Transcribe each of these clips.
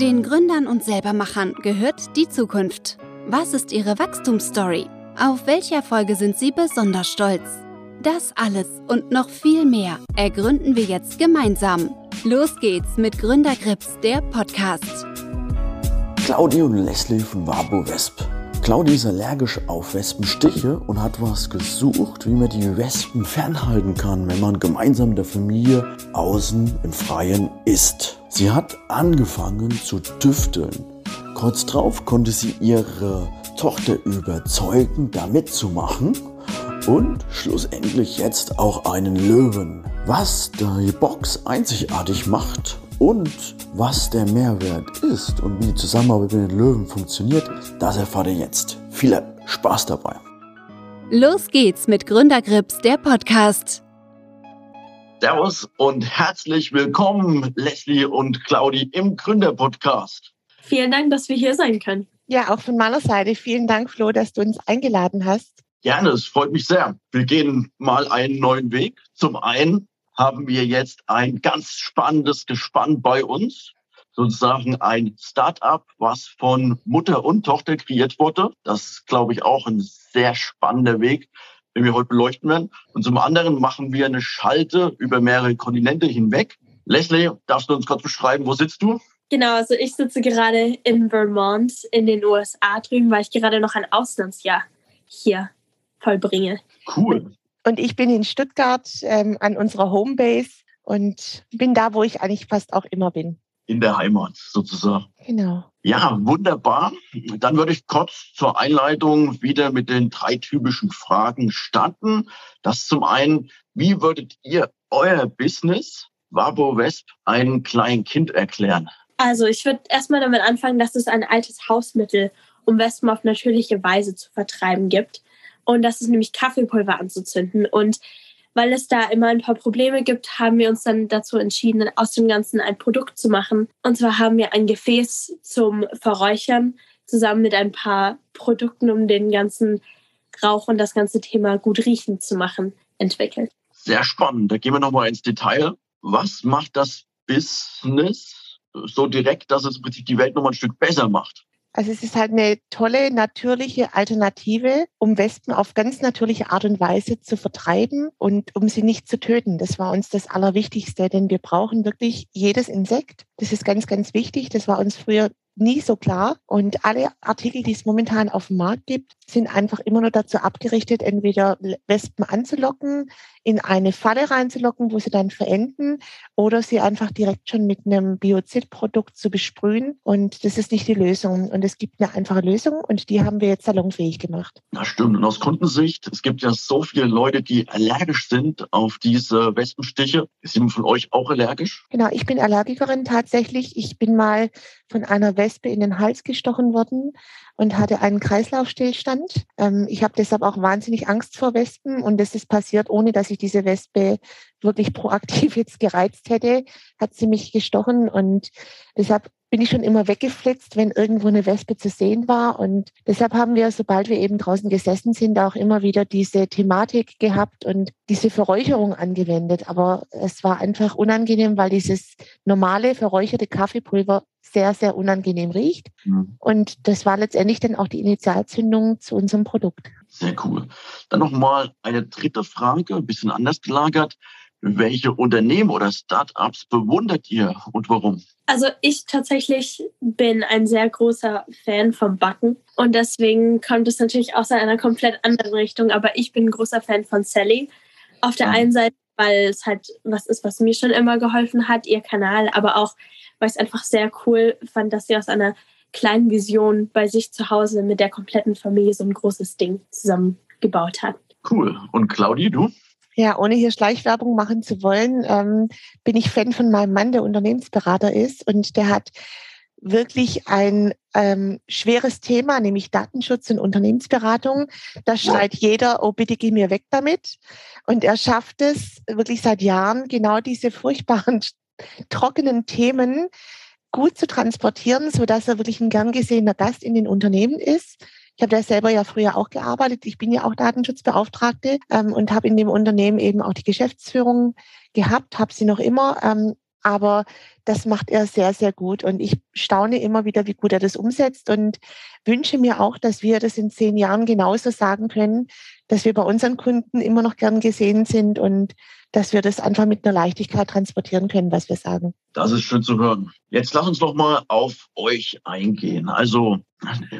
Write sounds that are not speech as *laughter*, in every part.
Den Gründern und Selbermachern gehört die Zukunft. Was ist ihre Wachstumsstory? Auf welche Erfolge sind sie besonders stolz? Das alles und noch viel mehr ergründen wir jetzt gemeinsam. Los geht's mit Gründergrips, der Podcast. Claudi und Leslie von Wabo Wesp. Claudi ist allergisch auf Wespenstiche und hat was gesucht, wie man die Wespen fernhalten kann, wenn man gemeinsam in der Familie außen im Freien ist. Sie hat angefangen zu tüfteln. Kurz drauf konnte sie ihre Tochter überzeugen, da mitzumachen und schlussendlich jetzt auch einen Löwen. Was die Box einzigartig macht und was der Mehrwert ist und wie die Zusammenarbeit mit den Löwen funktioniert, das erfahrt ihr jetzt. Viel Spaß dabei. Los geht's mit Gründergrips, der Podcast. Servus und herzlich willkommen, Leslie und Claudi im Gründerpodcast. Vielen Dank, dass wir hier sein können. Ja, auch von meiner Seite vielen Dank, Flo, dass du uns eingeladen hast. Gerne, es freut mich sehr. Wir gehen mal einen neuen Weg. Zum einen haben wir jetzt ein ganz spannendes Gespann bei uns. Sozusagen ein Start-up, was von Mutter und Tochter kreiert wurde. Das ist, glaube ich, auch ein sehr spannender Weg, den wir heute beleuchten werden. Und zum anderen machen wir eine Schalte über mehrere Kontinente hinweg. Leslie, darfst du uns kurz beschreiben, wo sitzt du? Genau, also ich sitze gerade in Vermont in den USA drüben, weil ich gerade noch ein Auslandsjahr hier vollbringe. Cool. Und ich bin in Stuttgart ähm, an unserer Homebase und bin da, wo ich eigentlich fast auch immer bin. In der Heimat sozusagen. Genau. Ja, wunderbar. Dann würde ich kurz zur Einleitung wieder mit den drei typischen Fragen starten. Das zum einen, wie würdet ihr euer Business, Wabo Wesp, einem kleinen Kind erklären? Also ich würde erstmal damit anfangen, dass es ein altes Hausmittel, um Wespen auf natürliche Weise zu vertreiben gibt. Und das ist nämlich Kaffeepulver anzuzünden. Und weil es da immer ein paar Probleme gibt, haben wir uns dann dazu entschieden, aus dem Ganzen ein Produkt zu machen. Und zwar haben wir ein Gefäß zum Verräuchern zusammen mit ein paar Produkten, um den ganzen Rauch und das ganze Thema gut riechen zu machen, entwickelt. Sehr spannend. Da gehen wir nochmal ins Detail. Was macht das Business so direkt, dass es im Prinzip die Welt nochmal ein Stück besser macht? Also es ist halt eine tolle, natürliche Alternative, um Wespen auf ganz natürliche Art und Weise zu vertreiben und um sie nicht zu töten. Das war uns das Allerwichtigste, denn wir brauchen wirklich jedes Insekt. Das ist ganz, ganz wichtig. Das war uns früher nie so klar. Und alle Artikel, die es momentan auf dem Markt gibt, sind einfach immer nur dazu abgerichtet, entweder Wespen anzulocken, in eine Falle reinzulocken, wo sie dann verenden, oder sie einfach direkt schon mit einem Biozidprodukt zu besprühen. Und das ist nicht die Lösung. Und es gibt eine einfache Lösung und die haben wir jetzt salonfähig gemacht. Das stimmt. Und aus Kundensicht, es gibt ja so viele Leute, die allergisch sind auf diese Wespenstiche. Ist jemand von euch auch allergisch? Genau, ich bin Allergikerin tatsächlich. Ich bin mal von einer Wespe in den Hals gestochen worden und hatte einen Kreislaufstillstand. Ähm, ich habe deshalb auch wahnsinnig Angst vor Wespen und das ist passiert, ohne dass ich diese Wespe wirklich proaktiv *laughs* jetzt gereizt hätte, hat sie mich gestochen und deshalb bin ich schon immer weggeflitzt, wenn irgendwo eine Wespe zu sehen war. Und deshalb haben wir, sobald wir eben draußen gesessen sind, auch immer wieder diese Thematik gehabt und diese Verräucherung angewendet. Aber es war einfach unangenehm, weil dieses normale verräucherte Kaffeepulver sehr, sehr unangenehm riecht. Mhm. Und das war letztendlich dann auch die Initialzündung zu unserem Produkt. Sehr cool. Dann nochmal eine dritte Frage, ein bisschen anders gelagert. Welche Unternehmen oder Startups bewundert ihr und warum? Also ich tatsächlich bin ein sehr großer Fan vom Backen und deswegen kommt es natürlich aus einer komplett anderen Richtung, aber ich bin ein großer Fan von Sally. Auf der ah. einen Seite, weil es halt was ist, was mir schon immer geholfen hat, ihr Kanal, aber auch, weil ich es einfach sehr cool fand, dass sie aus einer kleinen Vision bei sich zu Hause mit der kompletten Familie so ein großes Ding zusammengebaut hat. Cool. Und Claudi, du? Ja, ohne hier Schleichwerbung machen zu wollen, ähm, bin ich Fan von meinem Mann, der Unternehmensberater ist und der hat wirklich ein ähm, schweres Thema, nämlich Datenschutz und Unternehmensberatung. Da schreit jeder, oh bitte geh mir weg damit. Und er schafft es wirklich seit Jahren, genau diese furchtbaren, trockenen Themen gut zu transportieren, so dass er wirklich ein gern gesehener Gast in den Unternehmen ist ich habe da selber ja früher auch gearbeitet. Ich bin ja auch Datenschutzbeauftragte ähm, und habe in dem Unternehmen eben auch die Geschäftsführung gehabt, habe sie noch immer. Ähm, aber das macht er sehr, sehr gut. Und ich staune immer wieder, wie gut er das umsetzt und wünsche mir auch, dass wir das in zehn Jahren genauso sagen können, dass wir bei unseren Kunden immer noch gern gesehen sind und dass wir das einfach mit einer Leichtigkeit transportieren können, was wir sagen. Das ist schön zu hören. Jetzt lass uns doch mal auf euch eingehen. Also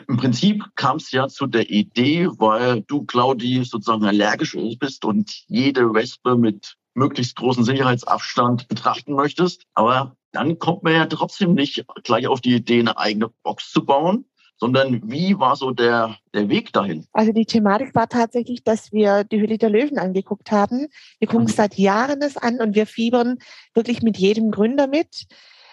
im Prinzip kam es ja zu der Idee, weil du, Claudi, sozusagen allergisch bist und jede Wespe mit möglichst großen Sicherheitsabstand betrachten möchtest. Aber dann kommt man ja trotzdem nicht gleich auf die Idee, eine eigene Box zu bauen, sondern wie war so der, der Weg dahin? Also die Thematik war tatsächlich, dass wir die Hülle der Löwen angeguckt haben. Wir gucken mhm. seit Jahren das an und wir fiebern wirklich mit jedem Gründer mit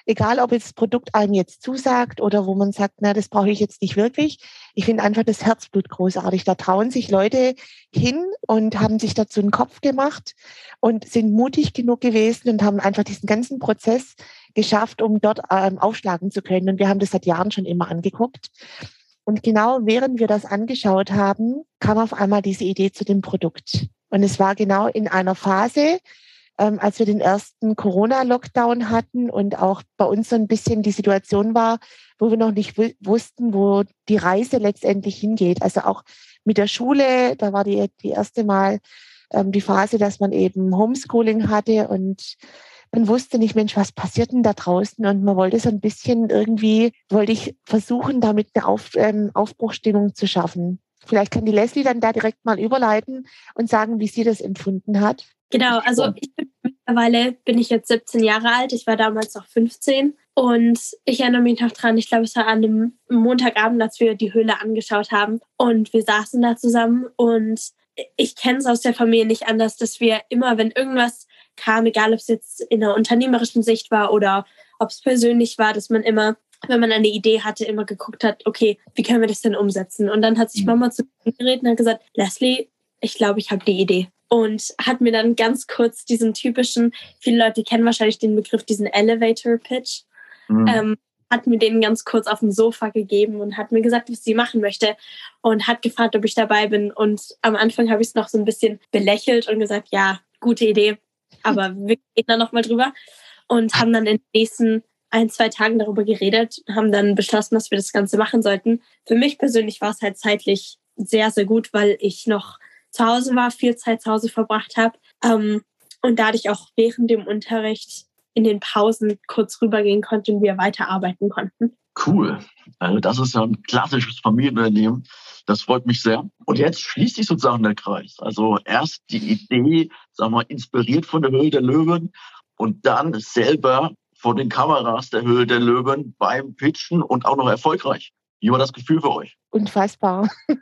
egal ob jetzt das Produkt einem jetzt zusagt oder wo man sagt, na, das brauche ich jetzt nicht wirklich. Ich finde einfach das Herzblut großartig. Da trauen sich Leute hin und haben sich dazu einen Kopf gemacht und sind mutig genug gewesen und haben einfach diesen ganzen Prozess geschafft, um dort ähm, aufschlagen zu können. Und wir haben das seit Jahren schon immer angeguckt. Und genau während wir das angeschaut haben, kam auf einmal diese Idee zu dem Produkt. Und es war genau in einer Phase, ähm, als wir den ersten Corona-Lockdown hatten und auch bei uns so ein bisschen die Situation war, wo wir noch nicht wussten, wo die Reise letztendlich hingeht. Also auch mit der Schule, da war die, die erste Mal ähm, die Phase, dass man eben Homeschooling hatte und man wusste nicht, Mensch, was passiert denn da draußen? Und man wollte so ein bisschen irgendwie, wollte ich versuchen, damit eine Auf, ähm, Aufbruchstimmung zu schaffen. Vielleicht kann die Leslie dann da direkt mal überleiten und sagen, wie sie das empfunden hat. Genau, also ich bin, mittlerweile bin ich jetzt 17 Jahre alt. Ich war damals noch 15. Und ich erinnere mich noch dran, ich glaube, es war an einem Montagabend, als wir die Höhle angeschaut haben. Und wir saßen da zusammen. Und ich kenne es aus der Familie nicht anders, dass wir immer, wenn irgendwas kam, egal ob es jetzt in einer unternehmerischen Sicht war oder ob es persönlich war, dass man immer wenn man eine Idee hatte, immer geguckt hat, okay, wie können wir das denn umsetzen? Und dann hat sich mhm. Mama zu mir geredet und hat gesagt, Leslie, ich glaube, ich habe die Idee und hat mir dann ganz kurz diesen typischen, viele Leute kennen wahrscheinlich den Begriff, diesen Elevator Pitch, mhm. ähm, hat mir den ganz kurz auf dem Sofa gegeben und hat mir gesagt, was sie machen möchte und hat gefragt, ob ich dabei bin. Und am Anfang habe ich es noch so ein bisschen belächelt und gesagt, ja, gute Idee, aber wir reden da nochmal drüber und haben dann in den nächsten ein, zwei Tagen darüber geredet, haben dann beschlossen, dass wir das Ganze machen sollten. Für mich persönlich war es halt zeitlich sehr, sehr gut, weil ich noch zu Hause war, viel Zeit zu Hause verbracht habe ähm, und dadurch auch während dem Unterricht in den Pausen kurz rübergehen konnte und wir weiterarbeiten konnten. Cool. Also das ist ja ein klassisches Familienunternehmen. Das freut mich sehr. Und jetzt schließt sich sozusagen der Kreis. Also erst die Idee, sagen wir, inspiriert von der Höhle der Löwen und dann selber vor den Kameras der Höhle der Löwen beim Pitchen und auch noch erfolgreich. Wie war das Gefühl für euch? Unfassbar. *laughs*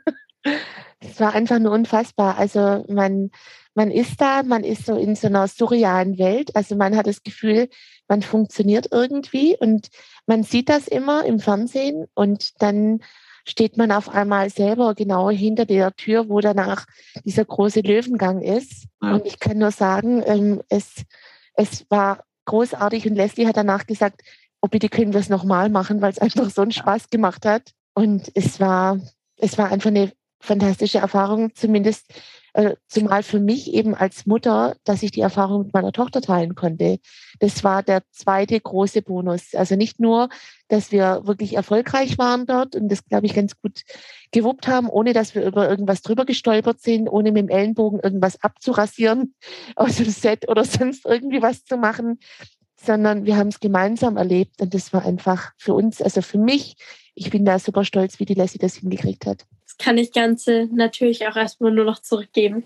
Es war einfach nur unfassbar. Also man, man ist da, man ist so in so einer surrealen Welt. Also man hat das Gefühl, man funktioniert irgendwie und man sieht das immer im Fernsehen und dann steht man auf einmal selber genau hinter der Tür, wo danach dieser große Löwengang ist. Ja. Und ich kann nur sagen, ähm, es, es war großartig und Leslie hat danach gesagt, oh bitte können wir es nochmal machen, weil es einfach so einen Spaß gemacht hat. Und es war, es war einfach eine fantastische Erfahrung, zumindest zumal für mich eben als Mutter, dass ich die Erfahrung mit meiner Tochter teilen konnte. Das war der zweite große Bonus. Also nicht nur, dass wir wirklich erfolgreich waren dort und das, glaube ich, ganz gut gewuppt haben, ohne dass wir über irgendwas drüber gestolpert sind, ohne mit dem Ellenbogen irgendwas abzurasieren *laughs* aus dem Set oder sonst irgendwie was zu machen, sondern wir haben es gemeinsam erlebt und das war einfach für uns, also für mich, ich bin da super stolz, wie die Lassie das hingekriegt hat kann ich Ganze natürlich auch erstmal nur noch zurückgeben.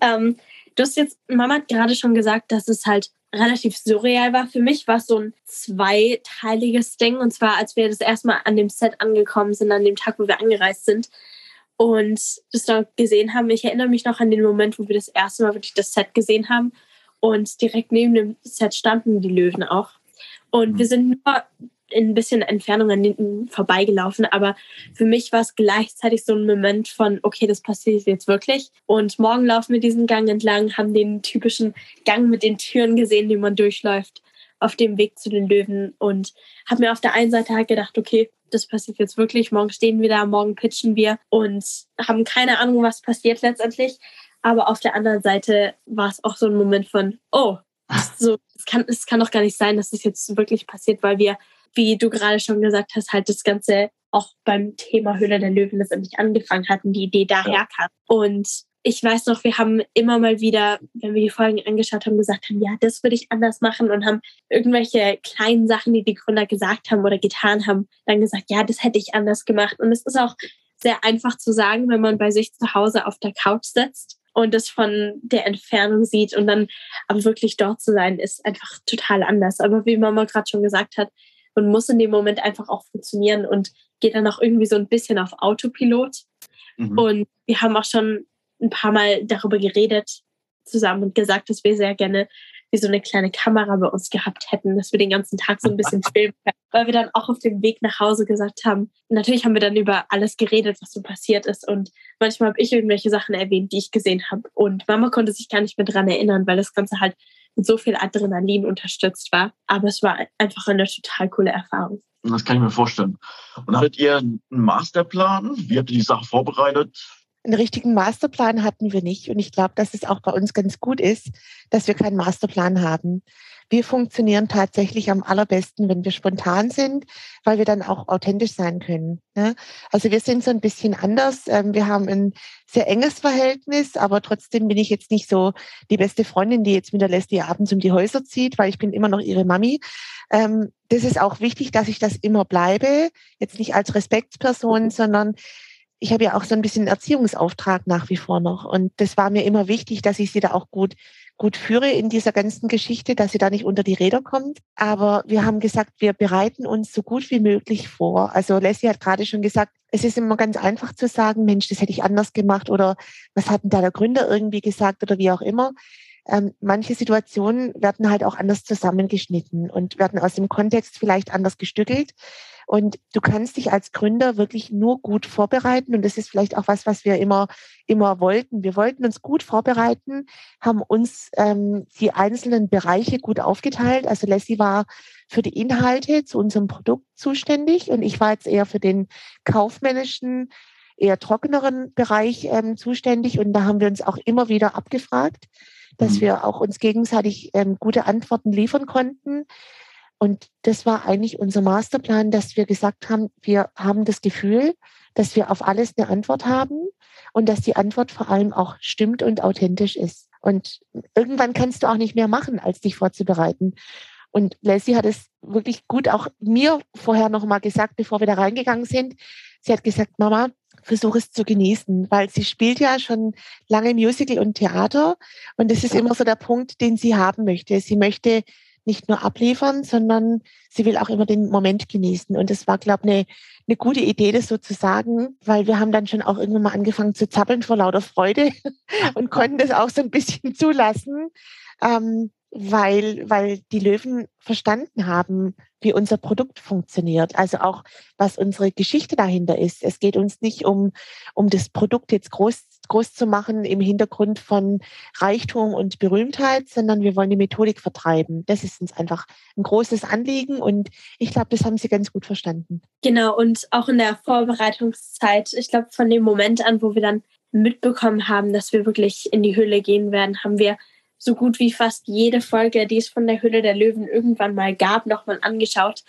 Ähm, du hast jetzt, Mama hat gerade schon gesagt, dass es halt relativ surreal war. Für mich war es so ein zweiteiliges Ding. Und zwar, als wir das erstmal an dem Set angekommen sind, an dem Tag, wo wir angereist sind und das dort gesehen haben. Ich erinnere mich noch an den Moment, wo wir das erste Mal wirklich das Set gesehen haben. Und direkt neben dem Set standen die Löwen auch. Und wir sind nur in ein bisschen Entfernung an hinten vorbeigelaufen. Aber für mich war es gleichzeitig so ein Moment von, okay, das passiert jetzt wirklich. Und morgen laufen wir diesen Gang entlang, haben den typischen Gang mit den Türen gesehen, die man durchläuft auf dem Weg zu den Löwen und habe mir auf der einen Seite halt gedacht, okay, das passiert jetzt wirklich. Morgen stehen wir da, morgen pitchen wir und haben keine Ahnung, was passiert letztendlich. Aber auf der anderen Seite war es auch so ein Moment von, oh, *laughs* so, es kann, es kann doch gar nicht sein, dass das jetzt wirklich passiert, weil wir, wie du gerade schon gesagt hast, halt das Ganze auch beim Thema Höhle der Löwen letztendlich angefangen hatten, die Idee daher ja. kam. Und ich weiß noch, wir haben immer mal wieder, wenn wir die Folgen angeschaut haben, gesagt haben, ja, das würde ich anders machen und haben irgendwelche kleinen Sachen, die die Gründer gesagt haben oder getan haben, dann gesagt, ja, das hätte ich anders gemacht. Und es ist auch sehr einfach zu sagen, wenn man bei sich zu Hause auf der Couch sitzt und es von der Entfernung sieht und dann aber wirklich dort zu sein, ist einfach total anders. Aber wie Mama gerade schon gesagt hat, man muss in dem Moment einfach auch funktionieren und geht dann auch irgendwie so ein bisschen auf Autopilot. Mhm. Und wir haben auch schon ein paar Mal darüber geredet zusammen und gesagt, dass wir sehr gerne wie so eine kleine Kamera bei uns gehabt hätten, dass wir den ganzen Tag so ein bisschen *laughs* filmen können, weil wir dann auch auf dem Weg nach Hause gesagt haben, natürlich haben wir dann über alles geredet, was so passiert ist und manchmal habe ich irgendwelche Sachen erwähnt, die ich gesehen habe und Mama konnte sich gar nicht mehr dran erinnern, weil das Ganze halt mit so viel Adrenalin unterstützt war, aber es war einfach eine total coole Erfahrung. Das kann ich mir vorstellen. Und hattet ihr einen Masterplan? Wie habt ihr die Sache vorbereitet? Einen richtigen Masterplan hatten wir nicht. Und ich glaube, dass es auch bei uns ganz gut ist, dass wir keinen Masterplan haben. Wir funktionieren tatsächlich am allerbesten, wenn wir spontan sind, weil wir dann auch authentisch sein können. Ne? Also wir sind so ein bisschen anders. Ähm, wir haben ein sehr enges Verhältnis, aber trotzdem bin ich jetzt nicht so die beste Freundin, die jetzt mit der Leslie abends um die Häuser zieht, weil ich bin immer noch ihre Mami. Ähm, das ist auch wichtig, dass ich das immer bleibe. Jetzt nicht als Respektsperson, sondern ich habe ja auch so ein bisschen Erziehungsauftrag nach wie vor noch. Und das war mir immer wichtig, dass ich sie da auch gut, gut führe in dieser ganzen Geschichte, dass sie da nicht unter die Räder kommt. Aber wir haben gesagt, wir bereiten uns so gut wie möglich vor. Also Leslie hat gerade schon gesagt, es ist immer ganz einfach zu sagen, Mensch, das hätte ich anders gemacht oder was hat denn da der Gründer irgendwie gesagt oder wie auch immer. Ähm, manche Situationen werden halt auch anders zusammengeschnitten und werden aus dem Kontext vielleicht anders gestückelt. Und du kannst dich als Gründer wirklich nur gut vorbereiten. Und das ist vielleicht auch was, was wir immer, immer wollten. Wir wollten uns gut vorbereiten, haben uns ähm, die einzelnen Bereiche gut aufgeteilt. Also Leslie war für die Inhalte zu unserem Produkt zuständig und ich war jetzt eher für den kaufmännischen, eher trockeneren Bereich ähm, zuständig. Und da haben wir uns auch immer wieder abgefragt, dass mhm. wir auch uns gegenseitig ähm, gute Antworten liefern konnten. Und das war eigentlich unser Masterplan, dass wir gesagt haben, wir haben das Gefühl, dass wir auf alles eine Antwort haben und dass die Antwort vor allem auch stimmt und authentisch ist. Und irgendwann kannst du auch nicht mehr machen, als dich vorzubereiten. Und Leslie hat es wirklich gut auch mir vorher noch mal gesagt, bevor wir da reingegangen sind. Sie hat gesagt, Mama, versuche es zu genießen, weil sie spielt ja schon lange Musical und Theater. Und das ist immer so der Punkt, den sie haben möchte. Sie möchte nicht nur abliefern, sondern sie will auch immer den Moment genießen. Und das war, glaube ich, eine, eine gute Idee, das so zu sagen, weil wir haben dann schon auch irgendwann mal angefangen zu zappeln vor lauter Freude *laughs* und konnten das auch so ein bisschen *laughs* zulassen. Ähm, weil, weil die Löwen verstanden haben, wie unser Produkt funktioniert. Also auch, was unsere Geschichte dahinter ist. Es geht uns nicht um, um das Produkt jetzt groß, groß zu machen im Hintergrund von Reichtum und Berühmtheit, sondern wir wollen die Methodik vertreiben. Das ist uns einfach ein großes Anliegen und ich glaube, das haben Sie ganz gut verstanden. Genau, und auch in der Vorbereitungszeit, ich glaube, von dem Moment an, wo wir dann mitbekommen haben, dass wir wirklich in die Höhle gehen werden, haben wir so gut wie fast jede Folge, die es von der Hülle der Löwen irgendwann mal gab, nochmal angeschaut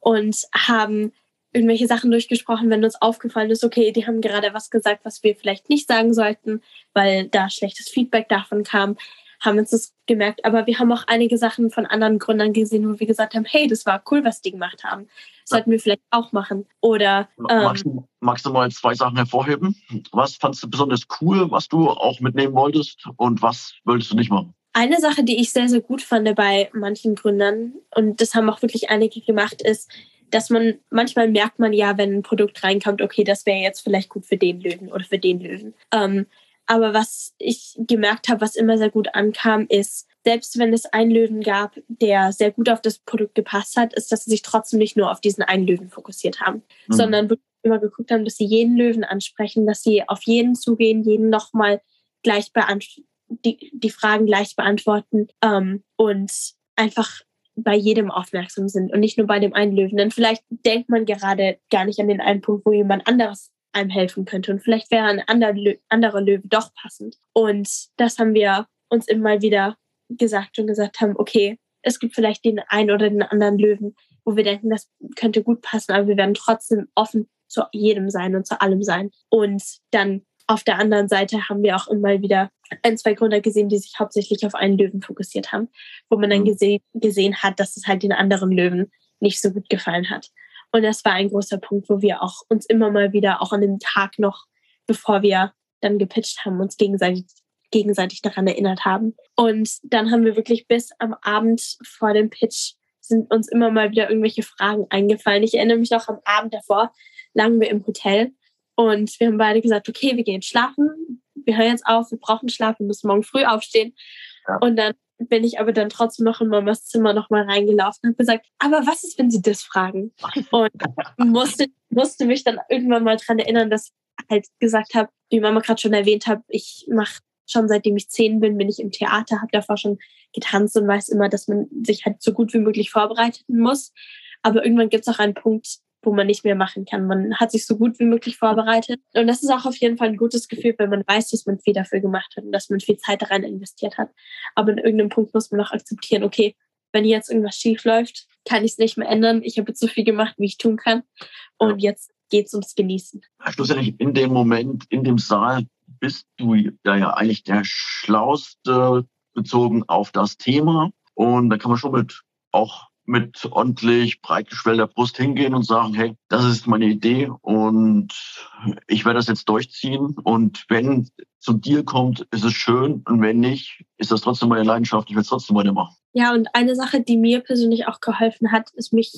und haben irgendwelche Sachen durchgesprochen, wenn uns aufgefallen ist, okay, die haben gerade was gesagt, was wir vielleicht nicht sagen sollten, weil da schlechtes Feedback davon kam, haben uns das gemerkt. Aber wir haben auch einige Sachen von anderen Gründern gesehen, wo wir gesagt haben, hey, das war cool, was die gemacht haben. sollten wir vielleicht auch machen. Oder ähm, magst, du, magst du mal zwei Sachen hervorheben? Was fandst du besonders cool, was du auch mitnehmen wolltest und was wolltest du nicht machen? Eine Sache, die ich sehr, sehr gut fand bei manchen Gründern, und das haben auch wirklich einige gemacht, ist, dass man manchmal merkt man ja, wenn ein Produkt reinkommt, okay, das wäre jetzt vielleicht gut für den Löwen oder für den Löwen. Ähm, aber was ich gemerkt habe, was immer sehr gut ankam, ist, selbst wenn es einen Löwen gab, der sehr gut auf das Produkt gepasst hat, ist, dass sie sich trotzdem nicht nur auf diesen einen Löwen fokussiert haben, mhm. sondern wirklich immer geguckt haben, dass sie jeden Löwen ansprechen, dass sie auf jeden zugehen, jeden nochmal gleich beantworten die, die Fragen gleich beantworten ähm, und einfach bei jedem aufmerksam sind und nicht nur bei dem einen Löwen. Denn vielleicht denkt man gerade gar nicht an den einen Punkt, wo jemand anderes einem helfen könnte. Und vielleicht wäre ein anderer, Lö anderer Löwe doch passend. Und das haben wir uns immer wieder gesagt und gesagt haben, okay, es gibt vielleicht den einen oder den anderen Löwen, wo wir denken, das könnte gut passen, aber wir werden trotzdem offen zu jedem sein und zu allem sein. Und dann auf der anderen Seite haben wir auch immer wieder ein, zwei Gründer gesehen, die sich hauptsächlich auf einen Löwen fokussiert haben, wo man dann mhm. gese gesehen hat, dass es halt den anderen Löwen nicht so gut gefallen hat. Und das war ein großer Punkt, wo wir auch uns immer mal wieder, auch an dem Tag noch, bevor wir dann gepitcht haben, uns gegenseitig, gegenseitig daran erinnert haben. Und dann haben wir wirklich bis am Abend vor dem Pitch sind uns immer mal wieder irgendwelche Fragen eingefallen. Ich erinnere mich noch am Abend davor, lagen wir im Hotel und wir haben beide gesagt, okay, wir gehen schlafen, wir hören jetzt auf, wir brauchen Schlaf, wir müssen morgen früh aufstehen. Ja. Und dann bin ich aber dann trotzdem noch in Mamas Zimmer nochmal reingelaufen und habe gesagt, aber was ist, wenn sie das fragen? Und *laughs* musste, musste mich dann irgendwann mal dran erinnern, dass ich halt gesagt habe, wie Mama gerade schon erwähnt hat, ich mache schon seitdem ich zehn bin, bin ich im Theater, habe davor schon getanzt und weiß immer, dass man sich halt so gut wie möglich vorbereiten muss. Aber irgendwann gibt es auch einen Punkt, wo man nicht mehr machen kann. Man hat sich so gut wie möglich vorbereitet. Und das ist auch auf jeden Fall ein gutes Gefühl, wenn man weiß, dass man viel dafür gemacht hat und dass man viel Zeit daran investiert hat. Aber in irgendeinem Punkt muss man auch akzeptieren, okay, wenn jetzt irgendwas schief läuft, kann ich es nicht mehr ändern. Ich habe jetzt so viel gemacht, wie ich tun kann. Und jetzt geht es ums Genießen. Schlussendlich in dem Moment, in dem Saal, bist du da ja eigentlich der Schlauste bezogen auf das Thema. Und da kann man schon mit auch mit ordentlich breit geschwellter Brust hingehen und sagen, hey, das ist meine Idee und ich werde das jetzt durchziehen. Und wenn zu dir kommt, ist es schön. Und wenn nicht, ist das trotzdem meine Leidenschaft. Ich werde es trotzdem weitermachen. Ja, und eine Sache, die mir persönlich auch geholfen hat, ist mich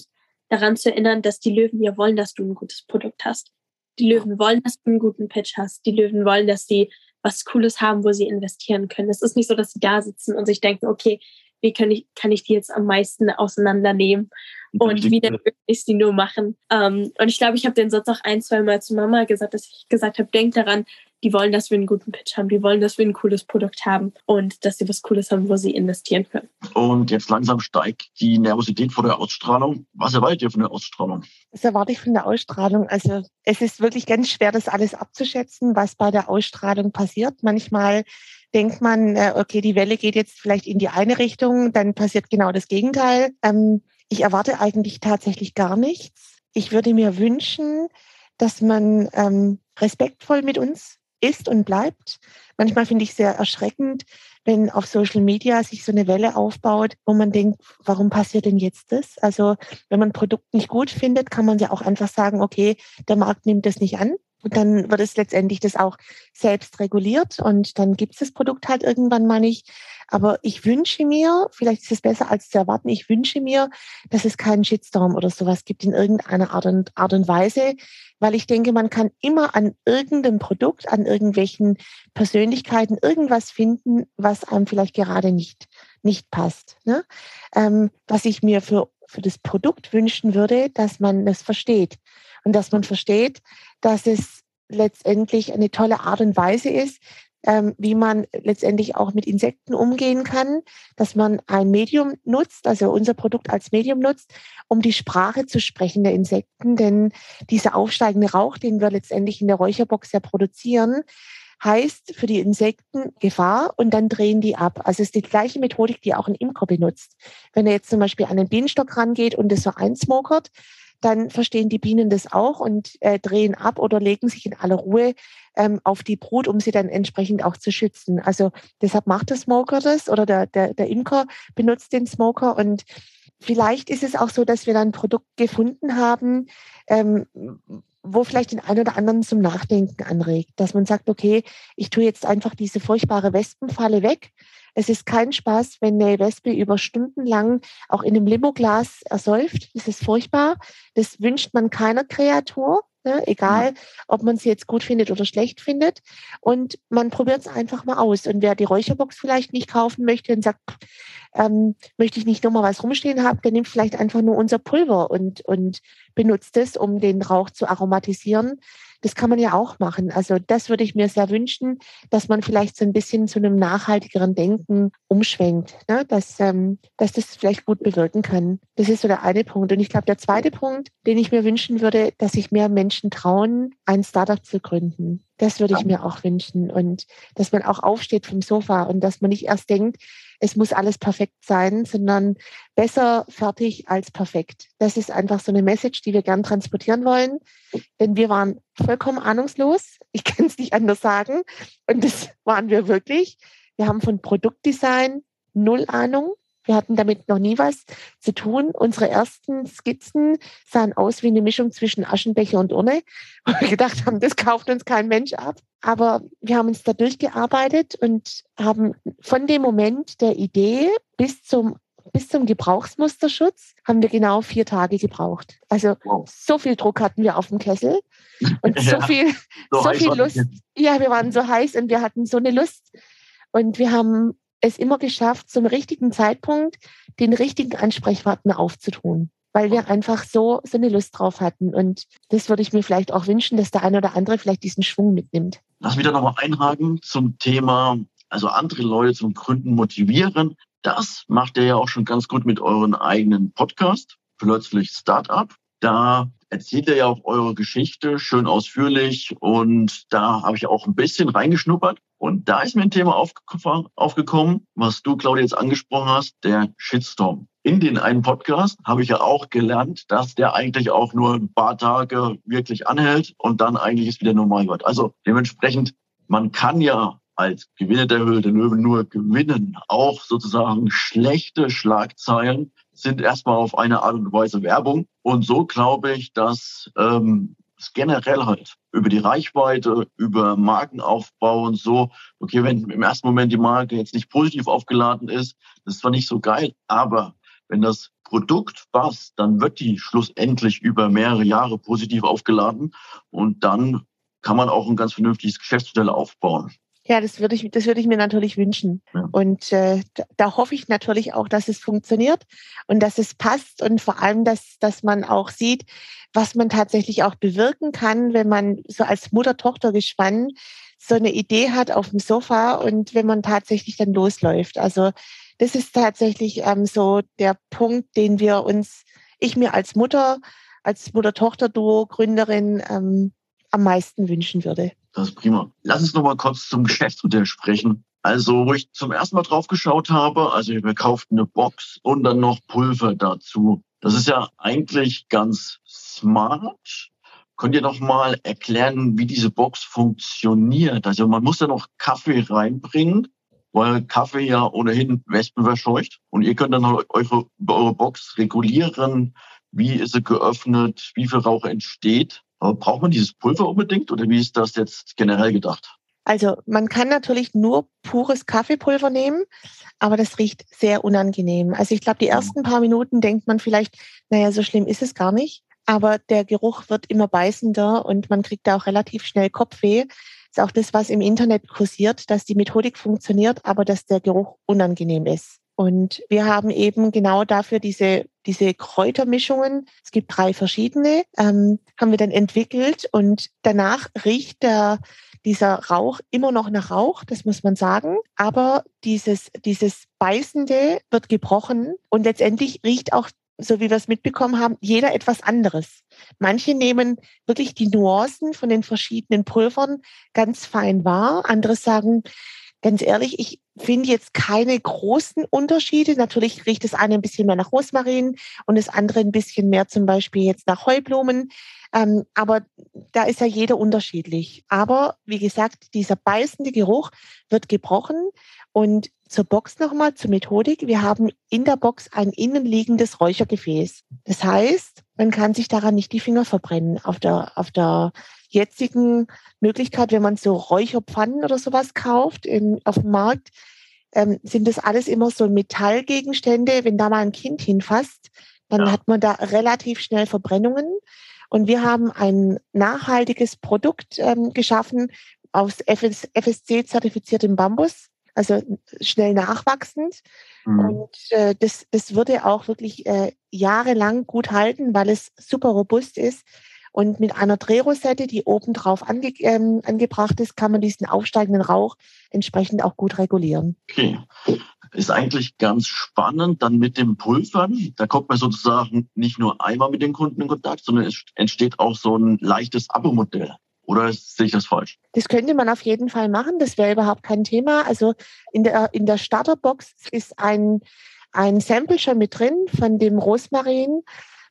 daran zu erinnern, dass die Löwen ja wollen, dass du ein gutes Produkt hast. Die Löwen wollen, dass du einen guten Pitch hast. Die Löwen wollen, dass sie was Cooles haben, wo sie investieren können. Es ist nicht so, dass sie da sitzen und sich denken, okay, wie kann ich, kann ich die jetzt am meisten auseinandernehmen und wie dann ich die nur machen. Ähm, und ich glaube, ich habe den Satz auch ein, zwei Mal zu Mama gesagt, dass ich gesagt habe, denk daran, die wollen, dass wir einen guten Pitch haben, die wollen, dass wir ein cooles Produkt haben und dass sie was Cooles haben, wo sie investieren können. Und jetzt langsam steigt die Nervosität vor der Ausstrahlung. Was erwartet ihr von der Ausstrahlung? Was erwarte ich von der Ausstrahlung? Also es ist wirklich ganz schwer, das alles abzuschätzen, was bei der Ausstrahlung passiert. Manchmal denkt man, äh, okay, die Welle geht jetzt vielleicht in die eine Richtung, dann passiert genau das Gegenteil. Ähm, ich erwarte eigentlich tatsächlich gar nichts. Ich würde mir wünschen, dass man ähm, respektvoll mit uns ist und bleibt. Manchmal finde ich sehr erschreckend, wenn auf Social Media sich so eine Welle aufbaut, wo man denkt, warum passiert denn jetzt das? Also wenn man ein Produkt nicht gut findet, kann man ja auch einfach sagen, okay, der Markt nimmt das nicht an. Und dann wird es letztendlich das auch selbst reguliert und dann gibt es das Produkt halt irgendwann mal nicht. Aber ich wünsche mir, vielleicht ist es besser als zu erwarten, ich wünsche mir, dass es keinen Shitstorm oder sowas gibt in irgendeiner Art und, Art und Weise, weil ich denke, man kann immer an irgendeinem Produkt, an irgendwelchen Persönlichkeiten irgendwas finden, was einem vielleicht gerade nicht, nicht passt. Ne? Ähm, was ich mir für, für das Produkt wünschen würde, dass man es versteht und dass man versteht, dass es letztendlich eine tolle Art und Weise ist, ähm, wie man letztendlich auch mit Insekten umgehen kann, dass man ein Medium nutzt, also unser Produkt als Medium nutzt, um die Sprache zu sprechen der Insekten. Denn dieser aufsteigende Rauch, den wir letztendlich in der Räucherbox ja produzieren, heißt für die Insekten Gefahr und dann drehen die ab. Also es ist die gleiche Methodik, die auch ein Imker benutzt. Wenn er jetzt zum Beispiel an den Bienenstock rangeht und es so einsmokert, dann verstehen die Bienen das auch und äh, drehen ab oder legen sich in aller Ruhe ähm, auf die Brut, um sie dann entsprechend auch zu schützen. Also deshalb macht der Smoker das oder der, der, der Imker benutzt den Smoker und vielleicht ist es auch so, dass wir dann ein Produkt gefunden haben, ähm, wo vielleicht den einen oder anderen zum Nachdenken anregt, dass man sagt, okay, ich tue jetzt einfach diese furchtbare Wespenfalle weg es ist kein Spaß, wenn eine Wespe über Stunden lang auch in einem Limoglas ersäuft. Das ist furchtbar. Das wünscht man keiner Kreatur. Ne? Egal, ob man sie jetzt gut findet oder schlecht findet. Und man probiert es einfach mal aus. Und wer die Räucherbox vielleicht nicht kaufen möchte und sagt, ähm, möchte ich nicht nochmal was rumstehen haben, der nimmt vielleicht einfach nur unser Pulver und, und benutzt es, um den Rauch zu aromatisieren. Das kann man ja auch machen. Also das würde ich mir sehr wünschen, dass man vielleicht so ein bisschen zu einem nachhaltigeren Denken umschwenkt, ne? dass, ähm, dass das vielleicht gut bewirken kann. Das ist so der eine Punkt. Und ich glaube, der zweite Punkt, den ich mir wünschen würde, dass sich mehr Menschen trauen, ein Startup zu gründen. Das würde ich mir auch wünschen. Und dass man auch aufsteht vom Sofa und dass man nicht erst denkt, es muss alles perfekt sein, sondern besser fertig als perfekt. Das ist einfach so eine Message, die wir gern transportieren wollen. Denn wir waren vollkommen ahnungslos. Ich *laughs* kann es nicht anders sagen. Und das waren wir wirklich. Wir haben von Produktdesign null Ahnung. Wir hatten damit noch nie was zu tun. Unsere ersten Skizzen sahen aus wie eine Mischung zwischen Aschenbecher und Urne. *laughs* Wo wir gedacht haben, das kauft uns kein Mensch ab. Aber wir haben uns da durchgearbeitet und haben von dem Moment der Idee bis zum bis zum Gebrauchsmusterschutz haben wir genau vier Tage gebraucht. Also wow. so viel Druck hatten wir auf dem Kessel und so *laughs* ja, viel, so, so viel Lust. Ja, wir waren so heiß und wir hatten so eine Lust. Und wir haben es immer geschafft, zum richtigen Zeitpunkt den richtigen Ansprechpartner aufzutun, weil wir einfach so, so eine Lust drauf hatten. Und das würde ich mir vielleicht auch wünschen, dass der eine oder andere vielleicht diesen Schwung mitnimmt. Lass mich da nochmal einhaken zum Thema, also andere Leute zum Gründen motivieren. Das macht ihr ja auch schon ganz gut mit euren eigenen Podcast, plötzlich Startup. Da erzählt ihr ja auch eure Geschichte schön ausführlich und da habe ich auch ein bisschen reingeschnuppert. Und da ist mir ein Thema aufgekommen, was du, Claudia, jetzt angesprochen hast, der Shitstorm. In den einen Podcast habe ich ja auch gelernt, dass der eigentlich auch nur ein paar Tage wirklich anhält und dann eigentlich ist wieder normal wird. Also dementsprechend, man kann ja als Gewinner der Höhle der Löwen nur gewinnen. Auch sozusagen schlechte Schlagzeilen sind erstmal auf eine Art und Weise Werbung. Und so glaube ich, dass ähm, generell halt über die Reichweite, über Markenaufbau und so, okay, wenn im ersten Moment die Marke jetzt nicht positiv aufgeladen ist, das ist zwar nicht so geil, aber wenn das Produkt passt, dann wird die schlussendlich über mehrere Jahre positiv aufgeladen und dann kann man auch ein ganz vernünftiges Geschäftsmodell aufbauen. Ja, das würde ich, das würde ich mir natürlich wünschen. Ja. Und äh, da, da hoffe ich natürlich auch, dass es funktioniert und dass es passt und vor allem, dass, dass man auch sieht, was man tatsächlich auch bewirken kann, wenn man so als Mutter-Tochter-Gespann so eine Idee hat auf dem Sofa und wenn man tatsächlich dann losläuft. Also das ist tatsächlich ähm, so der Punkt, den wir uns, ich mir als Mutter, als Mutter-Tochter-Duo, Gründerin ähm, am meisten wünschen würde. Das ist prima. Lass uns noch mal kurz zum Geschäftsmodell sprechen. Also, wo ich zum ersten Mal drauf geschaut habe, also ihr kauft eine Box und dann noch Pulver dazu. Das ist ja eigentlich ganz smart. Könnt ihr noch mal erklären, wie diese Box funktioniert? Also man muss ja noch Kaffee reinbringen, weil Kaffee ja ohnehin Wespen verscheucht. Und ihr könnt dann eure, eure Box regulieren, wie ist sie geöffnet, wie viel Rauch entsteht. Aber braucht man dieses Pulver unbedingt oder wie ist das jetzt generell gedacht? Also man kann natürlich nur pures Kaffeepulver nehmen, aber das riecht sehr unangenehm. Also ich glaube, die ersten paar Minuten denkt man vielleicht, naja, so schlimm ist es gar nicht. Aber der Geruch wird immer beißender und man kriegt da auch relativ schnell Kopfweh. Das ist auch das, was im Internet kursiert, dass die Methodik funktioniert, aber dass der Geruch unangenehm ist. Und wir haben eben genau dafür diese, diese Kräutermischungen, es gibt drei verschiedene, ähm, haben wir dann entwickelt und danach riecht der, dieser Rauch immer noch nach Rauch, das muss man sagen. Aber dieses, dieses Beißende wird gebrochen und letztendlich riecht auch, so wie wir es mitbekommen haben, jeder etwas anderes. Manche nehmen wirklich die Nuancen von den verschiedenen Pulvern ganz fein wahr. Andere sagen, ganz ehrlich, ich finde jetzt keine großen Unterschiede. Natürlich riecht das eine ein bisschen mehr nach Rosmarin und das andere ein bisschen mehr zum Beispiel jetzt nach Heublumen. Ähm, aber da ist ja jeder unterschiedlich. Aber wie gesagt, dieser beißende Geruch wird gebrochen. Und zur Box nochmal, zur Methodik. Wir haben in der Box ein innenliegendes Räuchergefäß. Das heißt, man kann sich daran nicht die Finger verbrennen. Auf der, auf der jetzigen Möglichkeit, wenn man so Räucherpfannen oder sowas kauft in, auf dem Markt, ähm, sind das alles immer so Metallgegenstände. Wenn da mal ein Kind hinfasst, dann ja. hat man da relativ schnell Verbrennungen. Und wir haben ein nachhaltiges Produkt ähm, geschaffen aus FSC-zertifiziertem Bambus, also schnell nachwachsend. Mhm. Und äh, das, das würde auch wirklich äh, jahrelang gut halten, weil es super robust ist. Und mit einer Drehrosette, die oben drauf ange, ähm, angebracht ist, kann man diesen aufsteigenden Rauch entsprechend auch gut regulieren. Okay. Ist eigentlich ganz spannend dann mit dem Pulvern. Da kommt man sozusagen nicht nur einmal mit den Kunden in Kontakt, sondern es entsteht auch so ein leichtes Abo-Modell. Oder sehe ich das falsch? Das könnte man auf jeden Fall machen. Das wäre überhaupt kein Thema. Also in der, in der Starterbox ist ein, ein Sample schon mit drin von dem Rosmarin.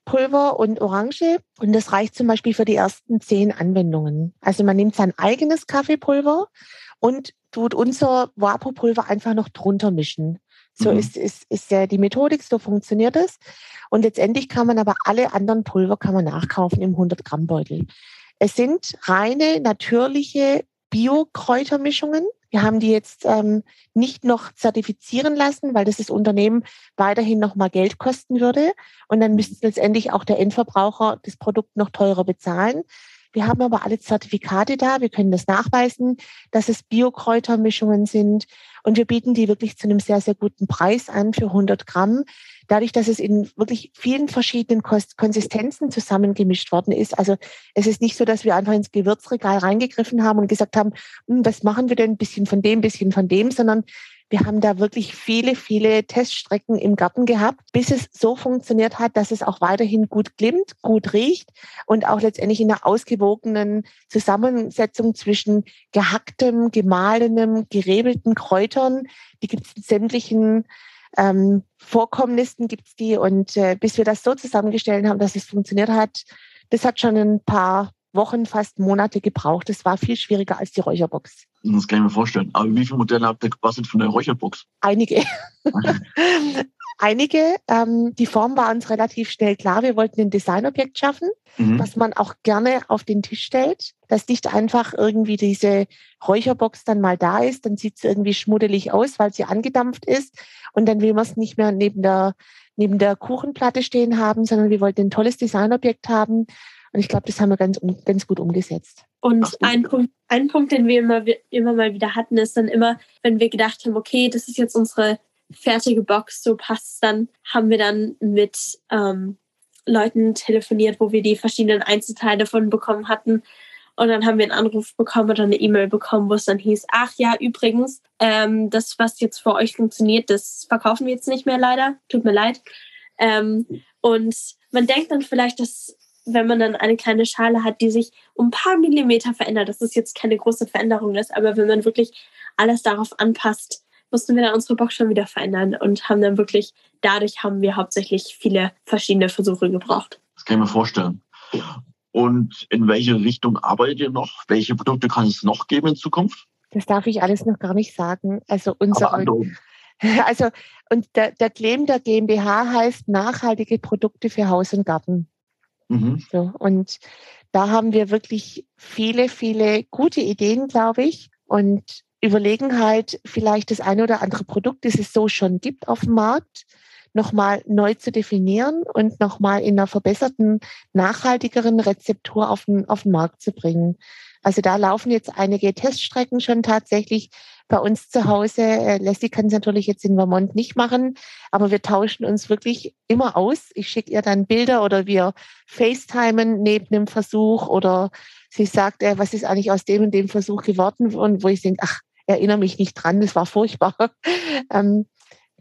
Pulver und Orange und das reicht zum Beispiel für die ersten zehn Anwendungen. Also man nimmt sein eigenes Kaffeepulver und tut unser Vapopulver einfach noch drunter mischen. So mhm. ist, ist, ist ja die Methodik, so funktioniert es. Und letztendlich kann man aber alle anderen Pulver kann man nachkaufen im 100 Gramm Beutel. Es sind reine, natürliche Bio-Kräutermischungen. Wir haben die jetzt ähm, nicht noch zertifizieren lassen, weil das das Unternehmen weiterhin noch mal Geld kosten würde. Und dann müsste letztendlich auch der Endverbraucher das Produkt noch teurer bezahlen. Wir haben aber alle Zertifikate da. Wir können das nachweisen, dass es Biokräutermischungen sind. Und wir bieten die wirklich zu einem sehr, sehr guten Preis an für 100 Gramm. Dadurch, dass es in wirklich vielen verschiedenen Konsistenzen zusammengemischt worden ist. Also es ist nicht so, dass wir einfach ins Gewürzregal reingegriffen haben und gesagt haben, hm, was machen wir denn? Ein bisschen von dem, ein bisschen von dem, sondern wir haben da wirklich viele, viele Teststrecken im Garten gehabt, bis es so funktioniert hat, dass es auch weiterhin gut glimmt, gut riecht und auch letztendlich in einer ausgewogenen Zusammensetzung zwischen gehacktem, gemahlenem, gerebelten Kräutern. Die gibt es in sämtlichen ähm, Vorkommnissen gibt's die. Und äh, bis wir das so zusammengestellt haben, dass es funktioniert hat, das hat schon ein paar Wochen, fast Monate gebraucht. Das war viel schwieriger als die Räucherbox. Das kann ich mir vorstellen. Aber wie viele Modelle habt ihr gebastelt von der Räucherbox? Einige. *laughs* Einige. Ähm, die Form war uns relativ schnell klar. Wir wollten ein Designobjekt schaffen, mhm. was man auch gerne auf den Tisch stellt. Dass nicht einfach irgendwie diese Räucherbox dann mal da ist, dann sieht es irgendwie schmuddelig aus, weil sie angedampft ist. Und dann will man es nicht mehr neben der, neben der Kuchenplatte stehen haben, sondern wir wollten ein tolles Designobjekt haben, und ich glaube, das haben wir ganz, ganz gut umgesetzt. Und ein Punkt, ein Punkt, den wir immer, immer mal wieder hatten, ist dann immer, wenn wir gedacht haben, okay, das ist jetzt unsere fertige Box, so passt dann, haben wir dann mit ähm, Leuten telefoniert, wo wir die verschiedenen Einzelteile davon bekommen hatten. Und dann haben wir einen Anruf bekommen oder eine E-Mail bekommen, wo es dann hieß, ach ja, übrigens, ähm, das, was jetzt für euch funktioniert, das verkaufen wir jetzt nicht mehr leider. Tut mir leid. Ähm, und man denkt dann vielleicht, dass wenn man dann eine kleine Schale hat, die sich um ein paar Millimeter verändert, dass es jetzt keine große Veränderung ist, aber wenn man wirklich alles darauf anpasst, mussten wir dann unsere Box schon wieder verändern und haben dann wirklich, dadurch haben wir hauptsächlich viele verschiedene Versuche gebraucht. Das kann ich mir vorstellen. Und in welche Richtung arbeitet ihr noch? Welche Produkte kann es noch geben in Zukunft? Das darf ich alles noch gar nicht sagen. Also unsere, *laughs* also und der, der Claim der GmbH heißt nachhaltige Produkte für Haus und Garten. Mhm. So, und da haben wir wirklich viele, viele gute Ideen, glaube ich, und überlegen halt vielleicht das eine oder andere Produkt, das es so schon gibt auf dem Markt, nochmal neu zu definieren und nochmal in einer verbesserten, nachhaltigeren Rezeptur auf den, auf den Markt zu bringen. Also da laufen jetzt einige Teststrecken schon tatsächlich bei uns zu Hause. Äh, Leslie kann es natürlich jetzt in Vermont nicht machen, aber wir tauschen uns wirklich immer aus. Ich schicke ihr dann Bilder oder wir FaceTimen neben dem Versuch oder sie sagt, äh, was ist eigentlich aus dem und dem Versuch geworden und wo ich denke, ach, erinnere mich nicht dran, das war furchtbar. *laughs* ähm,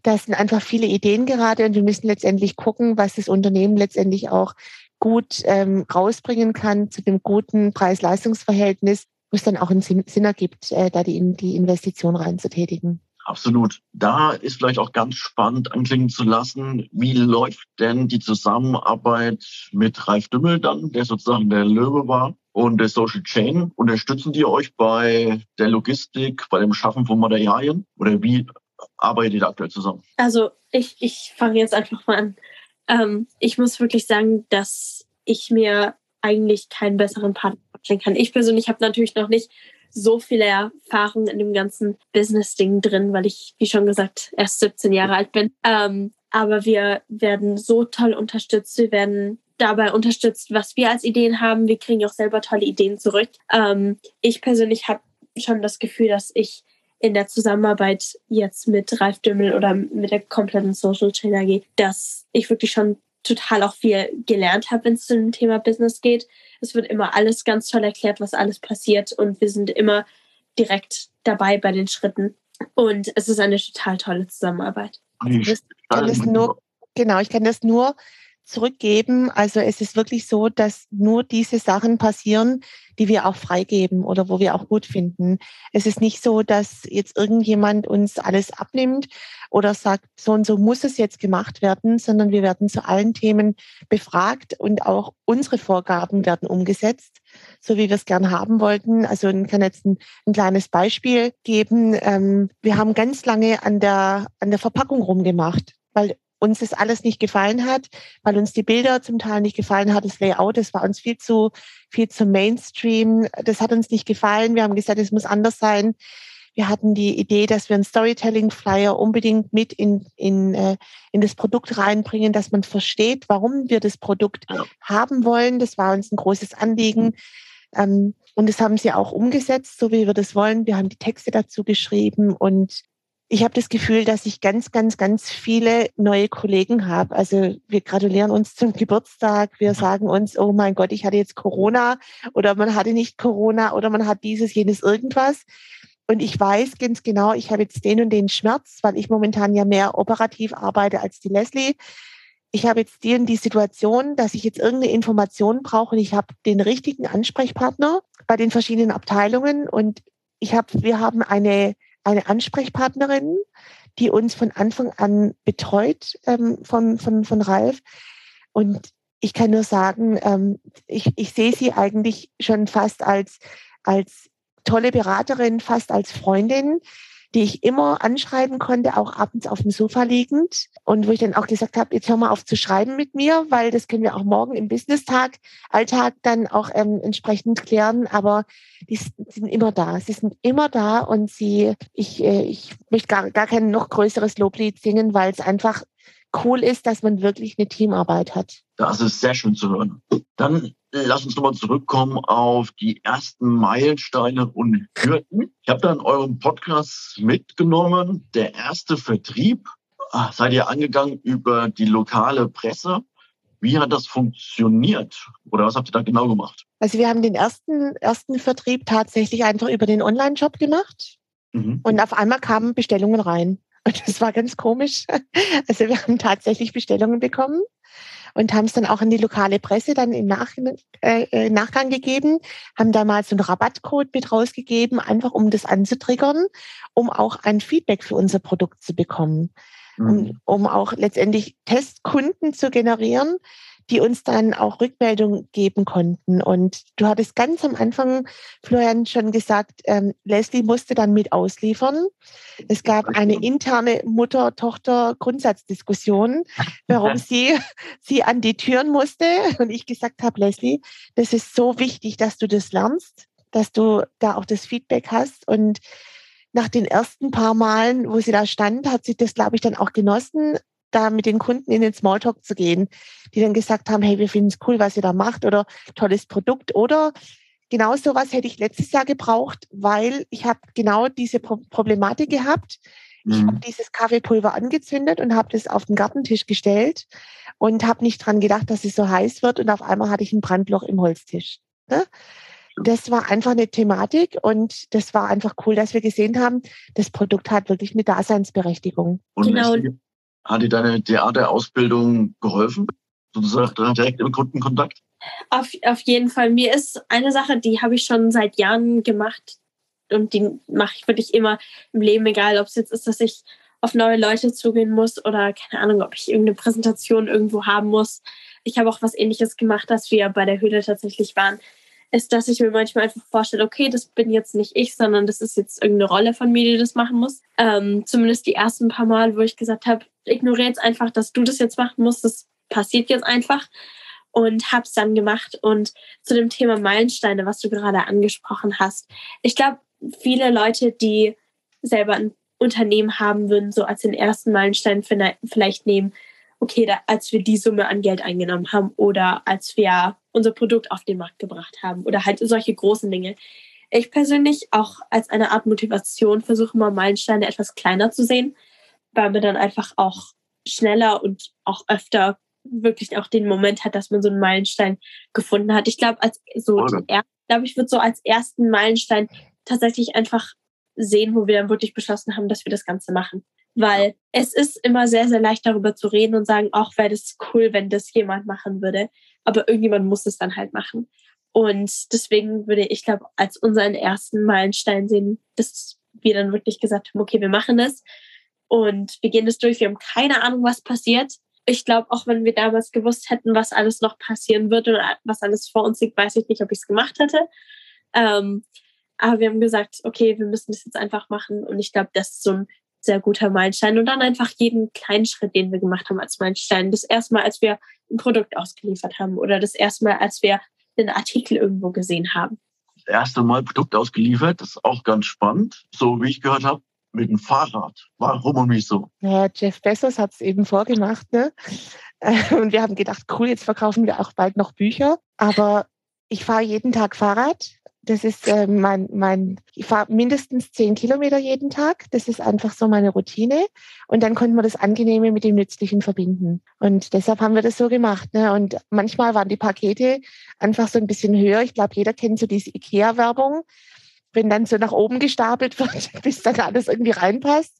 das sind einfach viele Ideen gerade und wir müssen letztendlich gucken, was das Unternehmen letztendlich auch gut ähm, rausbringen kann zu dem guten Preis-Leistungs-Verhältnis, wo es dann auch einen Sinn, Sinn ergibt, äh, da die, die Investition reinzutätigen. Absolut. Da ist vielleicht auch ganz spannend anklingen zu lassen, wie läuft denn die Zusammenarbeit mit Ralf Dümmel dann, der sozusagen der Löwe war und der Social Chain. Unterstützen die euch bei der Logistik, bei dem Schaffen von Materialien oder wie arbeitet ihr aktuell zusammen? Also ich, ich fange jetzt einfach mal an. Ähm, ich muss wirklich sagen, dass ich mir eigentlich keinen besseren Partner vorstellen kann. Ich persönlich habe natürlich noch nicht so viele Erfahrungen in dem ganzen Business-Ding drin, weil ich, wie schon gesagt, erst 17 Jahre alt bin. Ähm, aber wir werden so toll unterstützt. Wir werden dabei unterstützt, was wir als Ideen haben. Wir kriegen auch selber tolle Ideen zurück. Ähm, ich persönlich habe schon das Gefühl, dass ich in der Zusammenarbeit jetzt mit Ralf Dümmel oder mit der kompletten Social Chain AG, dass ich wirklich schon total auch viel gelernt habe, wenn es zu dem Thema Business geht. Es wird immer alles ganz toll erklärt, was alles passiert und wir sind immer direkt dabei bei den Schritten. Und es ist eine total tolle Zusammenarbeit. Ich kann das nur, genau, ich kann das nur zurückgeben. Also es ist wirklich so, dass nur diese Sachen passieren, die wir auch freigeben oder wo wir auch gut finden. Es ist nicht so, dass jetzt irgendjemand uns alles abnimmt oder sagt, so und so muss es jetzt gemacht werden, sondern wir werden zu allen Themen befragt und auch unsere Vorgaben werden umgesetzt, so wie wir es gern haben wollten. Also ich kann jetzt ein, ein kleines Beispiel geben. Ähm, wir haben ganz lange an der, an der Verpackung rumgemacht, weil uns das alles nicht gefallen hat, weil uns die Bilder zum Teil nicht gefallen hat, das Layout, das war uns viel zu, viel zu Mainstream, das hat uns nicht gefallen. Wir haben gesagt, es muss anders sein. Wir hatten die Idee, dass wir einen Storytelling-Flyer unbedingt mit in, in, äh, in das Produkt reinbringen, dass man versteht, warum wir das Produkt haben wollen. Das war uns ein großes Anliegen. Ähm, und das haben sie auch umgesetzt, so wie wir das wollen. Wir haben die Texte dazu geschrieben und ich habe das Gefühl, dass ich ganz, ganz, ganz viele neue Kollegen habe. Also wir gratulieren uns zum Geburtstag. Wir sagen uns, oh mein Gott, ich hatte jetzt Corona oder man hatte nicht Corona oder man hat dieses, jenes, irgendwas. Und ich weiß ganz genau, ich habe jetzt den und den Schmerz, weil ich momentan ja mehr operativ arbeite als die Leslie. Ich habe jetzt die und die Situation, dass ich jetzt irgendeine Information brauche und ich habe den richtigen Ansprechpartner bei den verschiedenen Abteilungen und ich habe, wir haben eine eine Ansprechpartnerin, die uns von Anfang an betreut ähm, von, von, von Ralf. Und ich kann nur sagen, ähm, ich, ich sehe sie eigentlich schon fast als, als tolle Beraterin, fast als Freundin, die ich immer anschreiben konnte, auch abends auf dem Sofa liegend. Und wo ich dann auch gesagt habe, jetzt hör mal auf zu schreiben mit mir, weil das können wir auch morgen im Business-Tag, Alltag dann auch ähm, entsprechend klären. Aber die sind immer da. Sie sind immer da und sie, ich, äh, ich möchte gar, gar kein noch größeres Loblied singen, weil es einfach cool ist, dass man wirklich eine Teamarbeit hat. Das ist sehr schön zu hören. Dann lass uns nochmal zurückkommen auf die ersten Meilensteine und Hürden. Ich habe da in eurem Podcast mitgenommen, der erste Vertrieb ah, seid ihr angegangen über die lokale Presse. Wie hat das funktioniert? Oder was habt ihr da genau gemacht? Also wir haben den ersten, ersten Vertrieb tatsächlich einfach über den Online-Shop gemacht. Mhm. Und auf einmal kamen Bestellungen rein. Und das war ganz komisch. *laughs* Also wir haben tatsächlich Bestellungen bekommen und haben es dann auch an die lokale Presse dann im Nach äh, äh, Nachgang gegeben, haben da mal so einen Rabattcode mit rausgegeben, einfach um das anzutriggern, um auch ein Feedback für unser Produkt zu bekommen, mhm. um, um auch letztendlich Testkunden zu generieren, die uns dann auch Rückmeldung geben konnten. Und du hattest ganz am Anfang, Florian, schon gesagt, ähm, Leslie musste dann mit ausliefern. Es gab eine interne Mutter-Tochter-Grundsatzdiskussion, *laughs* warum sie, sie an die Türen musste. Und ich gesagt habe, Leslie, das ist so wichtig, dass du das lernst, dass du da auch das Feedback hast. Und nach den ersten paar Malen, wo sie da stand, hat sie das, glaube ich, dann auch genossen, da mit den Kunden in den Smalltalk zu gehen, die dann gesagt haben, hey, wir finden es cool, was ihr da macht oder tolles Produkt oder genau sowas hätte ich letztes Jahr gebraucht, weil ich habe genau diese Pro Problematik gehabt. Ich mhm. habe dieses Kaffeepulver angezündet und habe das auf den Gartentisch gestellt und habe nicht dran gedacht, dass es so heiß wird und auf einmal hatte ich ein Brandloch im Holztisch. Ne? Das war einfach eine Thematik und das war einfach cool, dass wir gesehen haben, das Produkt hat wirklich eine Daseinsberechtigung. Und genau. Hat dir deine Theaterausbildung geholfen? Sozusagen direkt im Kundenkontakt? Auf, auf jeden Fall. Mir ist eine Sache, die habe ich schon seit Jahren gemacht und die mache ich wirklich immer im Leben, egal ob es jetzt ist, dass ich auf neue Leute zugehen muss oder keine Ahnung, ob ich irgendeine Präsentation irgendwo haben muss. Ich habe auch was ähnliches gemacht, als wir bei der Höhle tatsächlich waren ist, dass ich mir manchmal einfach vorstelle, okay, das bin jetzt nicht ich, sondern das ist jetzt irgendeine Rolle von mir, die das machen muss. Ähm, zumindest die ersten paar Mal, wo ich gesagt habe, ignoriere jetzt einfach, dass du das jetzt machen musst, das passiert jetzt einfach und habe es dann gemacht. Und zu dem Thema Meilensteine, was du gerade angesprochen hast, ich glaube, viele Leute, die selber ein Unternehmen haben würden, so als den ersten Meilenstein vielleicht nehmen, okay, da, als wir die Summe an Geld eingenommen haben oder als wir unser Produkt auf den Markt gebracht haben oder halt solche großen Dinge. Ich persönlich auch als eine Art Motivation versuche mal Meilensteine etwas kleiner zu sehen, weil man dann einfach auch schneller und auch öfter wirklich auch den Moment hat, dass man so einen Meilenstein gefunden hat. Ich glaube, als so, okay. glaube ich, würde so als ersten Meilenstein tatsächlich einfach sehen, wo wir dann wirklich beschlossen haben, dass wir das Ganze machen. Weil es ist immer sehr, sehr leicht darüber zu reden und sagen, auch wäre das cool, wenn das jemand machen würde. Aber irgendjemand muss es dann halt machen. Und deswegen würde ich, glaube als unseren ersten Meilenstein sehen, dass wir dann wirklich gesagt haben, okay, wir machen das und wir gehen das durch. Wir haben keine Ahnung, was passiert. Ich glaube, auch wenn wir damals gewusst hätten, was alles noch passieren wird oder was alles vor uns liegt, weiß ich nicht, ob ich es gemacht hätte. Ähm, aber wir haben gesagt, okay, wir müssen das jetzt einfach machen. Und ich glaube, das ist so ein sehr guter Meilenstein. Und dann einfach jeden kleinen Schritt, den wir gemacht haben als Meilenstein. Das erste Mal, als wir ein Produkt ausgeliefert haben oder das erste Mal, als wir einen Artikel irgendwo gesehen haben. Das erste Mal Produkt ausgeliefert, das ist auch ganz spannend. So wie ich gehört habe, mit dem Fahrrad. Warum und wieso? Ja, Jeff Bezos hat es eben vorgemacht. Ne? *laughs* Und wir haben gedacht, cool, jetzt verkaufen wir auch bald noch Bücher. Aber ich fahre jeden Tag Fahrrad das ist äh, mein, mein, ich fahre mindestens zehn Kilometer jeden Tag. Das ist einfach so meine Routine. Und dann konnten wir das Angenehme mit dem Nützlichen verbinden. Und deshalb haben wir das so gemacht. Ne? Und manchmal waren die Pakete einfach so ein bisschen höher. Ich glaube, jeder kennt so diese IKEA-Werbung wenn dann so nach oben gestapelt *laughs* wird, bis dann alles irgendwie reinpasst.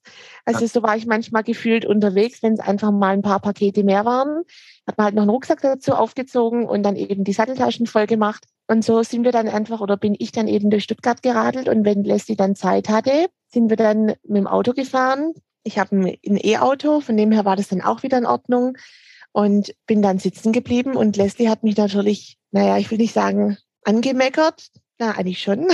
Also so war ich manchmal gefühlt unterwegs, wenn es einfach mal ein paar Pakete mehr waren. Hat man halt noch einen Rucksack dazu aufgezogen und dann eben die Satteltaschen voll gemacht. Und so sind wir dann einfach oder bin ich dann eben durch Stuttgart geradelt und wenn Leslie dann Zeit hatte, sind wir dann mit dem Auto gefahren. Ich habe ein E-Auto, von dem her war das dann auch wieder in Ordnung und bin dann sitzen geblieben und Leslie hat mich natürlich, naja, ich will nicht sagen angemeckert, na, eigentlich schon.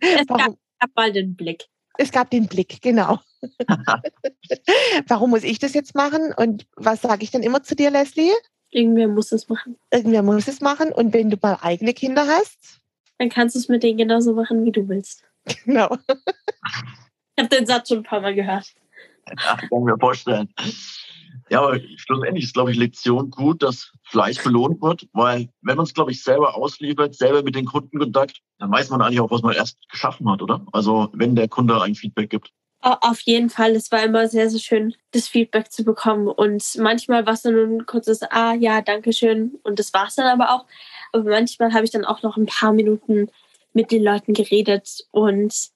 Es gab, gab mal den Blick. Es gab den Blick, genau. *laughs* Warum muss ich das jetzt machen? Und was sage ich dann immer zu dir, Leslie? Irgendwer muss es machen. Irgendwer muss es machen. Und wenn du mal eigene Kinder hast? Dann kannst du es mit denen genauso machen, wie du willst. Genau. Ich habe den Satz schon ein paar Mal gehört. Ja, kann mir vorstellen. Ja, aber schlussendlich ist, glaube ich, Lektion gut, dass Fleiß belohnt wird, weil wenn man es, glaube ich, selber ausliefert, selber mit den Kunden Kontakt, dann weiß man eigentlich auch, was man erst geschaffen hat, oder? Also wenn der Kunde ein Feedback gibt. Auf jeden Fall. Es war immer sehr, sehr schön, das Feedback zu bekommen. Und manchmal war es dann ein kurzes Ah, ja, danke schön. Und das war es dann aber auch. Aber manchmal habe ich dann auch noch ein paar Minuten mit den Leuten geredet. Und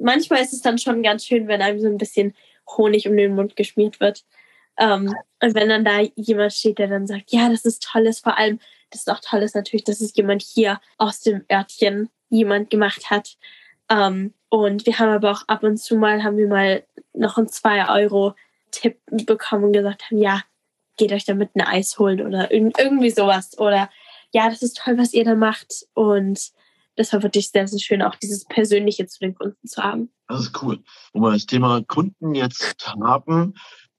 manchmal ist es dann schon ganz schön, wenn einem so ein bisschen Honig um den Mund geschmiert wird. Ähm, und wenn dann da jemand steht, der dann sagt, ja, das ist tolles, vor allem, das ist auch tolles natürlich, dass es jemand hier aus dem Örtchen jemand gemacht hat. Ähm, und wir haben aber auch ab und zu mal, haben wir mal noch einen 2-Euro-Tipp bekommen und gesagt haben, ja, geht euch damit ein Eis holen oder irgendwie sowas. Oder ja, das ist toll, was ihr da macht. Und das war wirklich sehr, sehr schön, auch dieses Persönliche zu den Kunden zu haben. Das ist cool. Wo wir das Thema Kunden jetzt haben,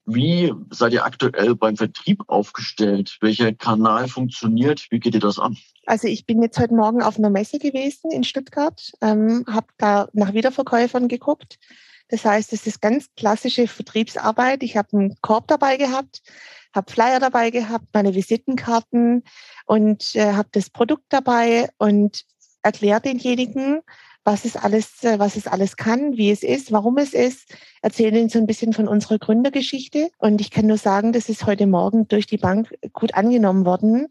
wie seid ihr aktuell beim Vertrieb aufgestellt? Welcher Kanal funktioniert? Wie geht ihr das an? Also ich bin jetzt heute Morgen auf einer Messe gewesen in Stuttgart, ähm, habe da nach Wiederverkäufern geguckt. Das heißt, es ist ganz klassische Vertriebsarbeit. Ich habe einen Korb dabei gehabt, habe Flyer dabei gehabt, meine Visitenkarten und äh, habe das Produkt dabei und erkläre denjenigen, was es alles, äh, was es alles kann, wie es ist, warum es ist, erzählen Ihnen so ein bisschen von unserer Gründergeschichte. Und ich kann nur sagen, das ist heute Morgen durch die Bank gut angenommen worden.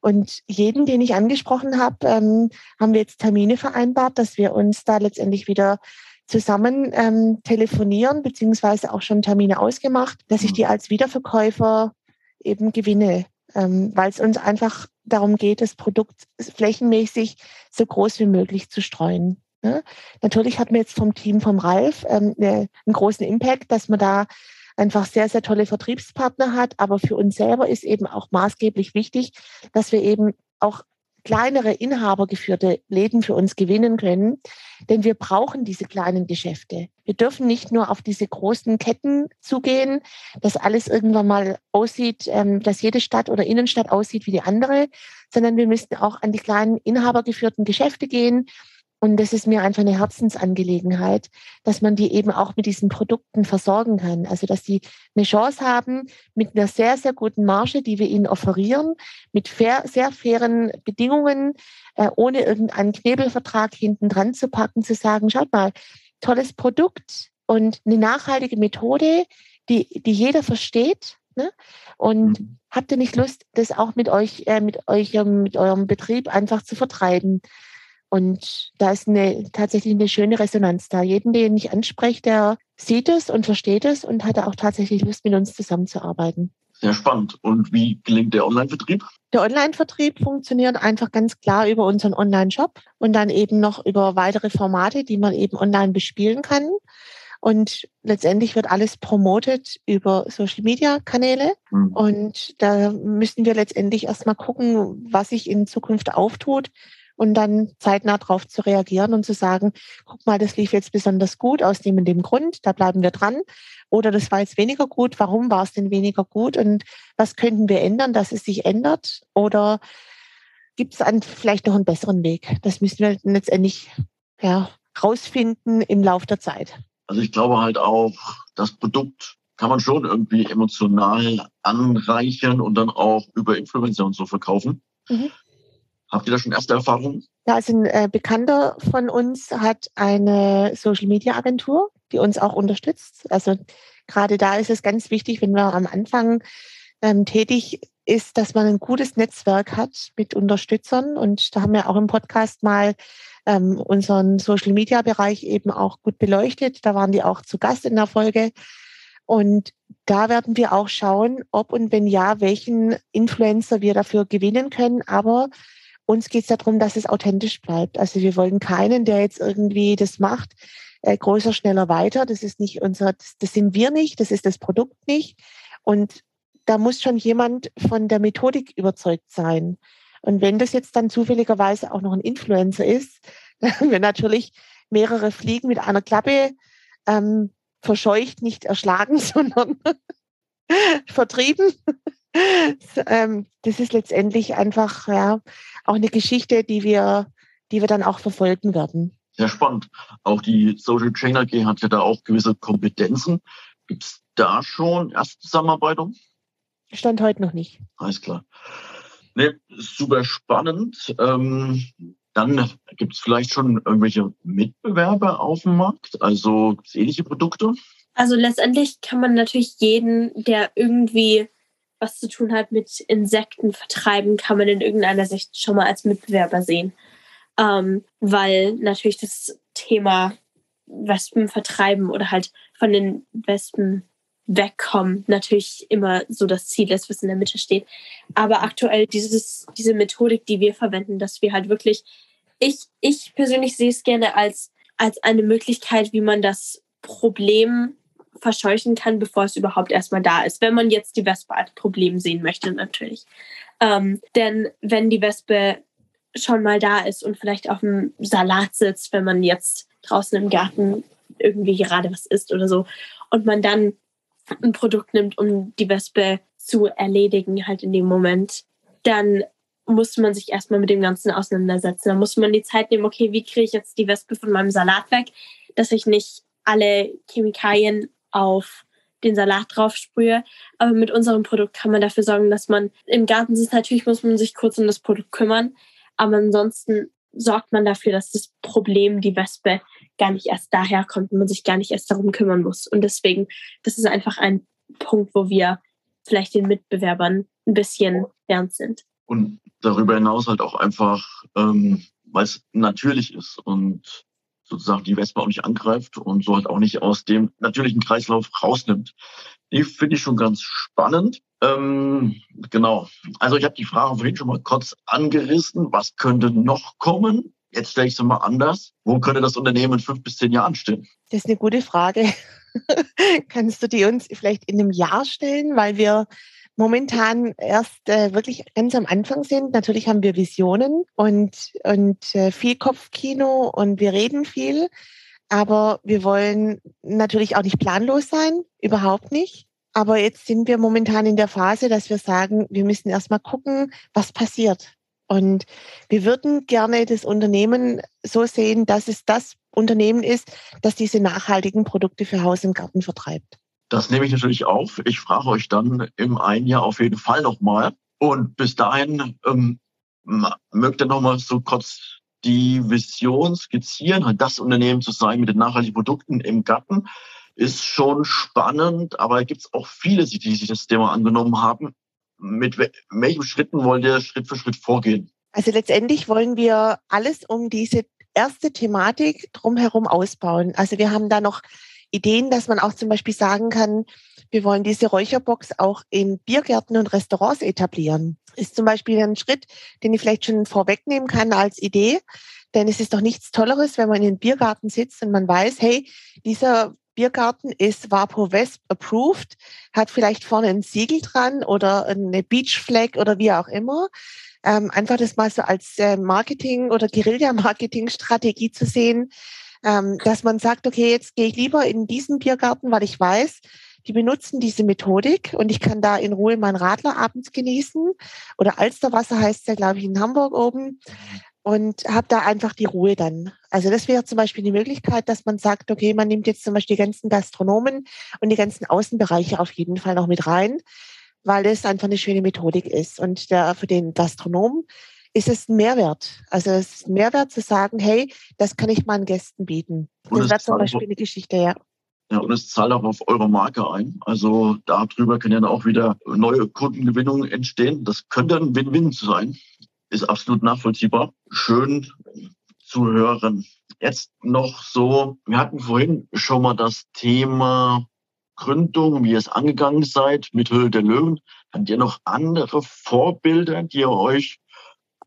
Und jeden, den ich angesprochen habe, ähm, haben wir jetzt Termine vereinbart, dass wir uns da letztendlich wieder zusammen ähm, telefonieren, beziehungsweise auch schon Termine ausgemacht, dass ich mhm. die als Wiederverkäufer eben gewinne, ähm, weil es uns einfach darum geht, das Produkt flächenmäßig so groß wie möglich zu streuen. Ne? Natürlich hat man jetzt vom Team vom Ralf ähm, ne, einen großen Impact, dass man da einfach sehr, sehr tolle Vertriebspartner hat. Aber für uns selber ist eben auch maßgeblich wichtig, dass wir eben auch kleinere inhabergeführte Läden für uns gewinnen können. Denn wir brauchen diese kleinen Geschäfte. Wir dürfen nicht nur auf diese großen Ketten zugehen, dass alles irgendwann mal aussieht, ähm, dass jede Stadt oder Innenstadt aussieht wie die andere, sondern wir müssen auch an die kleinen inhabergeführten Geschäfte gehen und das ist mir einfach eine Herzensangelegenheit, dass man die eben auch mit diesen Produkten versorgen kann. Also, dass die eine Chance haben, mit einer sehr, sehr guten Marge, die wir ihnen offerieren, mit fair, sehr fairen Bedingungen, äh, ohne irgendeinen Knebelvertrag hinten dran zu packen, zu sagen, schaut mal, tolles Produkt und eine nachhaltige Methode, die, die jeder versteht. Ne? Und mhm. habt ihr nicht Lust, das auch mit euch, äh, mit euch, mit eurem Betrieb einfach zu vertreiben? Und da ist eine, tatsächlich eine schöne Resonanz da. Jeden, den ich anspreche, der sieht es und versteht es und hat auch tatsächlich Lust, mit uns zusammenzuarbeiten. Sehr spannend. Und wie gelingt der Online-Vertrieb? Der Online-Vertrieb funktioniert einfach ganz klar über unseren Online-Shop und dann eben noch über weitere Formate, die man eben online bespielen kann. Und letztendlich wird alles promotet über Social-Media-Kanäle. Mhm. Und da müssen wir letztendlich erstmal gucken, was sich in Zukunft auftut und dann zeitnah darauf zu reagieren und zu sagen, guck mal, das lief jetzt besonders gut aus dem und dem Grund, da bleiben wir dran. Oder das war jetzt weniger gut, warum war es denn weniger gut und was könnten wir ändern, dass es sich ändert? Oder gibt es vielleicht noch einen besseren Weg? Das müssen wir letztendlich ja, rausfinden im Laufe der Zeit. Also ich glaube halt auch, das Produkt kann man schon irgendwie emotional anreichern und dann auch über Influencer und so verkaufen. Mhm. Habt ihr da schon erste Erfahrungen? Ja, also ein äh, Bekannter von uns hat eine Social Media Agentur, die uns auch unterstützt. Also gerade da ist es ganz wichtig, wenn man am Anfang ähm, tätig ist, dass man ein gutes Netzwerk hat mit Unterstützern. Und da haben wir auch im Podcast mal ähm, unseren Social Media Bereich eben auch gut beleuchtet. Da waren die auch zu Gast in der Folge. Und da werden wir auch schauen, ob und wenn ja, welchen Influencer wir dafür gewinnen können. Aber uns geht es darum, dass es authentisch bleibt. Also wir wollen keinen, der jetzt irgendwie das macht, äh, größer, schneller, weiter. Das ist nicht unser, das, das sind wir nicht, das ist das Produkt nicht. Und da muss schon jemand von der Methodik überzeugt sein. Und wenn das jetzt dann zufälligerweise auch noch ein Influencer ist, *laughs* dann haben wir natürlich mehrere Fliegen mit einer Klappe ähm, verscheucht, nicht erschlagen, *laughs* sondern *laughs* vertrieben. Ähm, das ist letztendlich einfach ja, auch eine Geschichte, die wir, die wir dann auch verfolgen werden. Sehr spannend. Auch die Social Chain AG hat ja da auch gewisse Kompetenzen. Gibt es da schon erste Zusammenarbeitung? Stand heute noch nicht. Alles klar. Nee, super spannend. Ähm, dann gibt es vielleicht schon irgendwelche Mitbewerber auf dem Markt, also ähnliche Produkte? Also letztendlich kann man natürlich jeden, der irgendwie was zu tun hat mit Insekten vertreiben, kann man in irgendeiner Sicht schon mal als Mitbewerber sehen. Ähm, weil natürlich das Thema Wespen vertreiben oder halt von den Wespen wegkommen natürlich immer so das Ziel ist, was in der Mitte steht. Aber aktuell dieses, diese Methodik, die wir verwenden, dass wir halt wirklich, ich, ich persönlich sehe es gerne als, als eine Möglichkeit, wie man das Problem verscheuchen kann, bevor es überhaupt erstmal da ist. Wenn man jetzt die Wespe als Problem sehen möchte, natürlich. Ähm, denn wenn die Wespe schon mal da ist und vielleicht auf dem Salat sitzt, wenn man jetzt draußen im Garten irgendwie gerade was isst oder so, und man dann ein Produkt nimmt, um die Wespe zu erledigen, halt in dem Moment, dann muss man sich erstmal mit dem Ganzen auseinandersetzen. Dann muss man die Zeit nehmen, okay, wie kriege ich jetzt die Wespe von meinem Salat weg, dass ich nicht alle Chemikalien auf den Salat drauf sprühe. Aber mit unserem Produkt kann man dafür sorgen, dass man im Garten sitzt. Natürlich muss man sich kurz um das Produkt kümmern. Aber ansonsten sorgt man dafür, dass das Problem, die Wespe, gar nicht erst daherkommt und man sich gar nicht erst darum kümmern muss. Und deswegen, das ist einfach ein Punkt, wo wir vielleicht den Mitbewerbern ein bisschen ernst sind. Und darüber hinaus halt auch einfach, ähm, weil es natürlich ist und sozusagen die Wespe auch nicht angreift und so halt auch nicht aus dem natürlichen Kreislauf rausnimmt. Die finde ich schon ganz spannend. Ähm, genau. Also ich habe die Frage vorhin schon mal kurz angerissen. Was könnte noch kommen? Jetzt stelle ich es mal anders. Wo könnte das Unternehmen in fünf bis zehn Jahren stehen? Das ist eine gute Frage. *laughs* Kannst du die uns vielleicht in einem Jahr stellen? Weil wir momentan erst äh, wirklich ganz am Anfang sind. Natürlich haben wir Visionen und, und äh, viel Kopfkino und wir reden viel. Aber wir wollen natürlich auch nicht planlos sein, überhaupt nicht. Aber jetzt sind wir momentan in der Phase, dass wir sagen, wir müssen erstmal gucken, was passiert. Und wir würden gerne das Unternehmen so sehen, dass es das Unternehmen ist, das diese nachhaltigen Produkte für Haus und Garten vertreibt. Das nehme ich natürlich auf. Ich frage euch dann im einen Jahr auf jeden Fall nochmal. Und bis dahin ähm, mögt ihr nochmal so kurz die Vision skizzieren, halt das Unternehmen zu sein mit den nachhaltigen Produkten im Garten. Ist schon spannend, aber gibt es auch viele, die sich das Thema angenommen haben. Mit welchen Schritten wollt ihr Schritt für Schritt vorgehen? Also letztendlich wollen wir alles um diese erste Thematik drumherum ausbauen. Also wir haben da noch Ideen, dass man auch zum Beispiel sagen kann, wir wollen diese Räucherbox auch in Biergärten und Restaurants etablieren. Ist zum Beispiel ein Schritt, den ich vielleicht schon vorwegnehmen kann als Idee. Denn es ist doch nichts Tolleres, wenn man in den Biergarten sitzt und man weiß, hey, dieser Biergarten ist Vapo West approved, hat vielleicht vorne ein Siegel dran oder eine Beach Flag oder wie auch immer. Ähm, einfach das mal so als äh, Marketing- oder Guerilla-Marketing-Strategie zu sehen, ähm, dass man sagt, okay, jetzt gehe ich lieber in diesen Biergarten, weil ich weiß, die benutzen diese Methodik und ich kann da in Ruhe meinen Radler abends genießen. Oder Alsterwasser heißt es ja, glaube ich, in Hamburg oben und habe da einfach die Ruhe dann. Also das wäre zum Beispiel die Möglichkeit, dass man sagt, okay, man nimmt jetzt zum Beispiel die ganzen Gastronomen und die ganzen Außenbereiche auf jeden Fall noch mit rein, weil das einfach eine schöne Methodik ist. Und der, für den Gastronomen ist es ein Mehrwert. Also es ist ein Mehrwert zu sagen, hey, das kann ich meinen Gästen bieten. Und das wäre zum Beispiel eine Geschichte, ja. Ja, und es zahlt auch auf eure Marke ein. Also darüber können ja auch wieder neue Kundengewinnungen entstehen. Das könnte ein Win-Win sein ist absolut nachvollziehbar. Schön zu hören. Jetzt noch so, wir hatten vorhin schon mal das Thema Gründung, wie ihr es angegangen seid mit Höhle der Löwen. Habt ihr noch andere Vorbilder, die ihr euch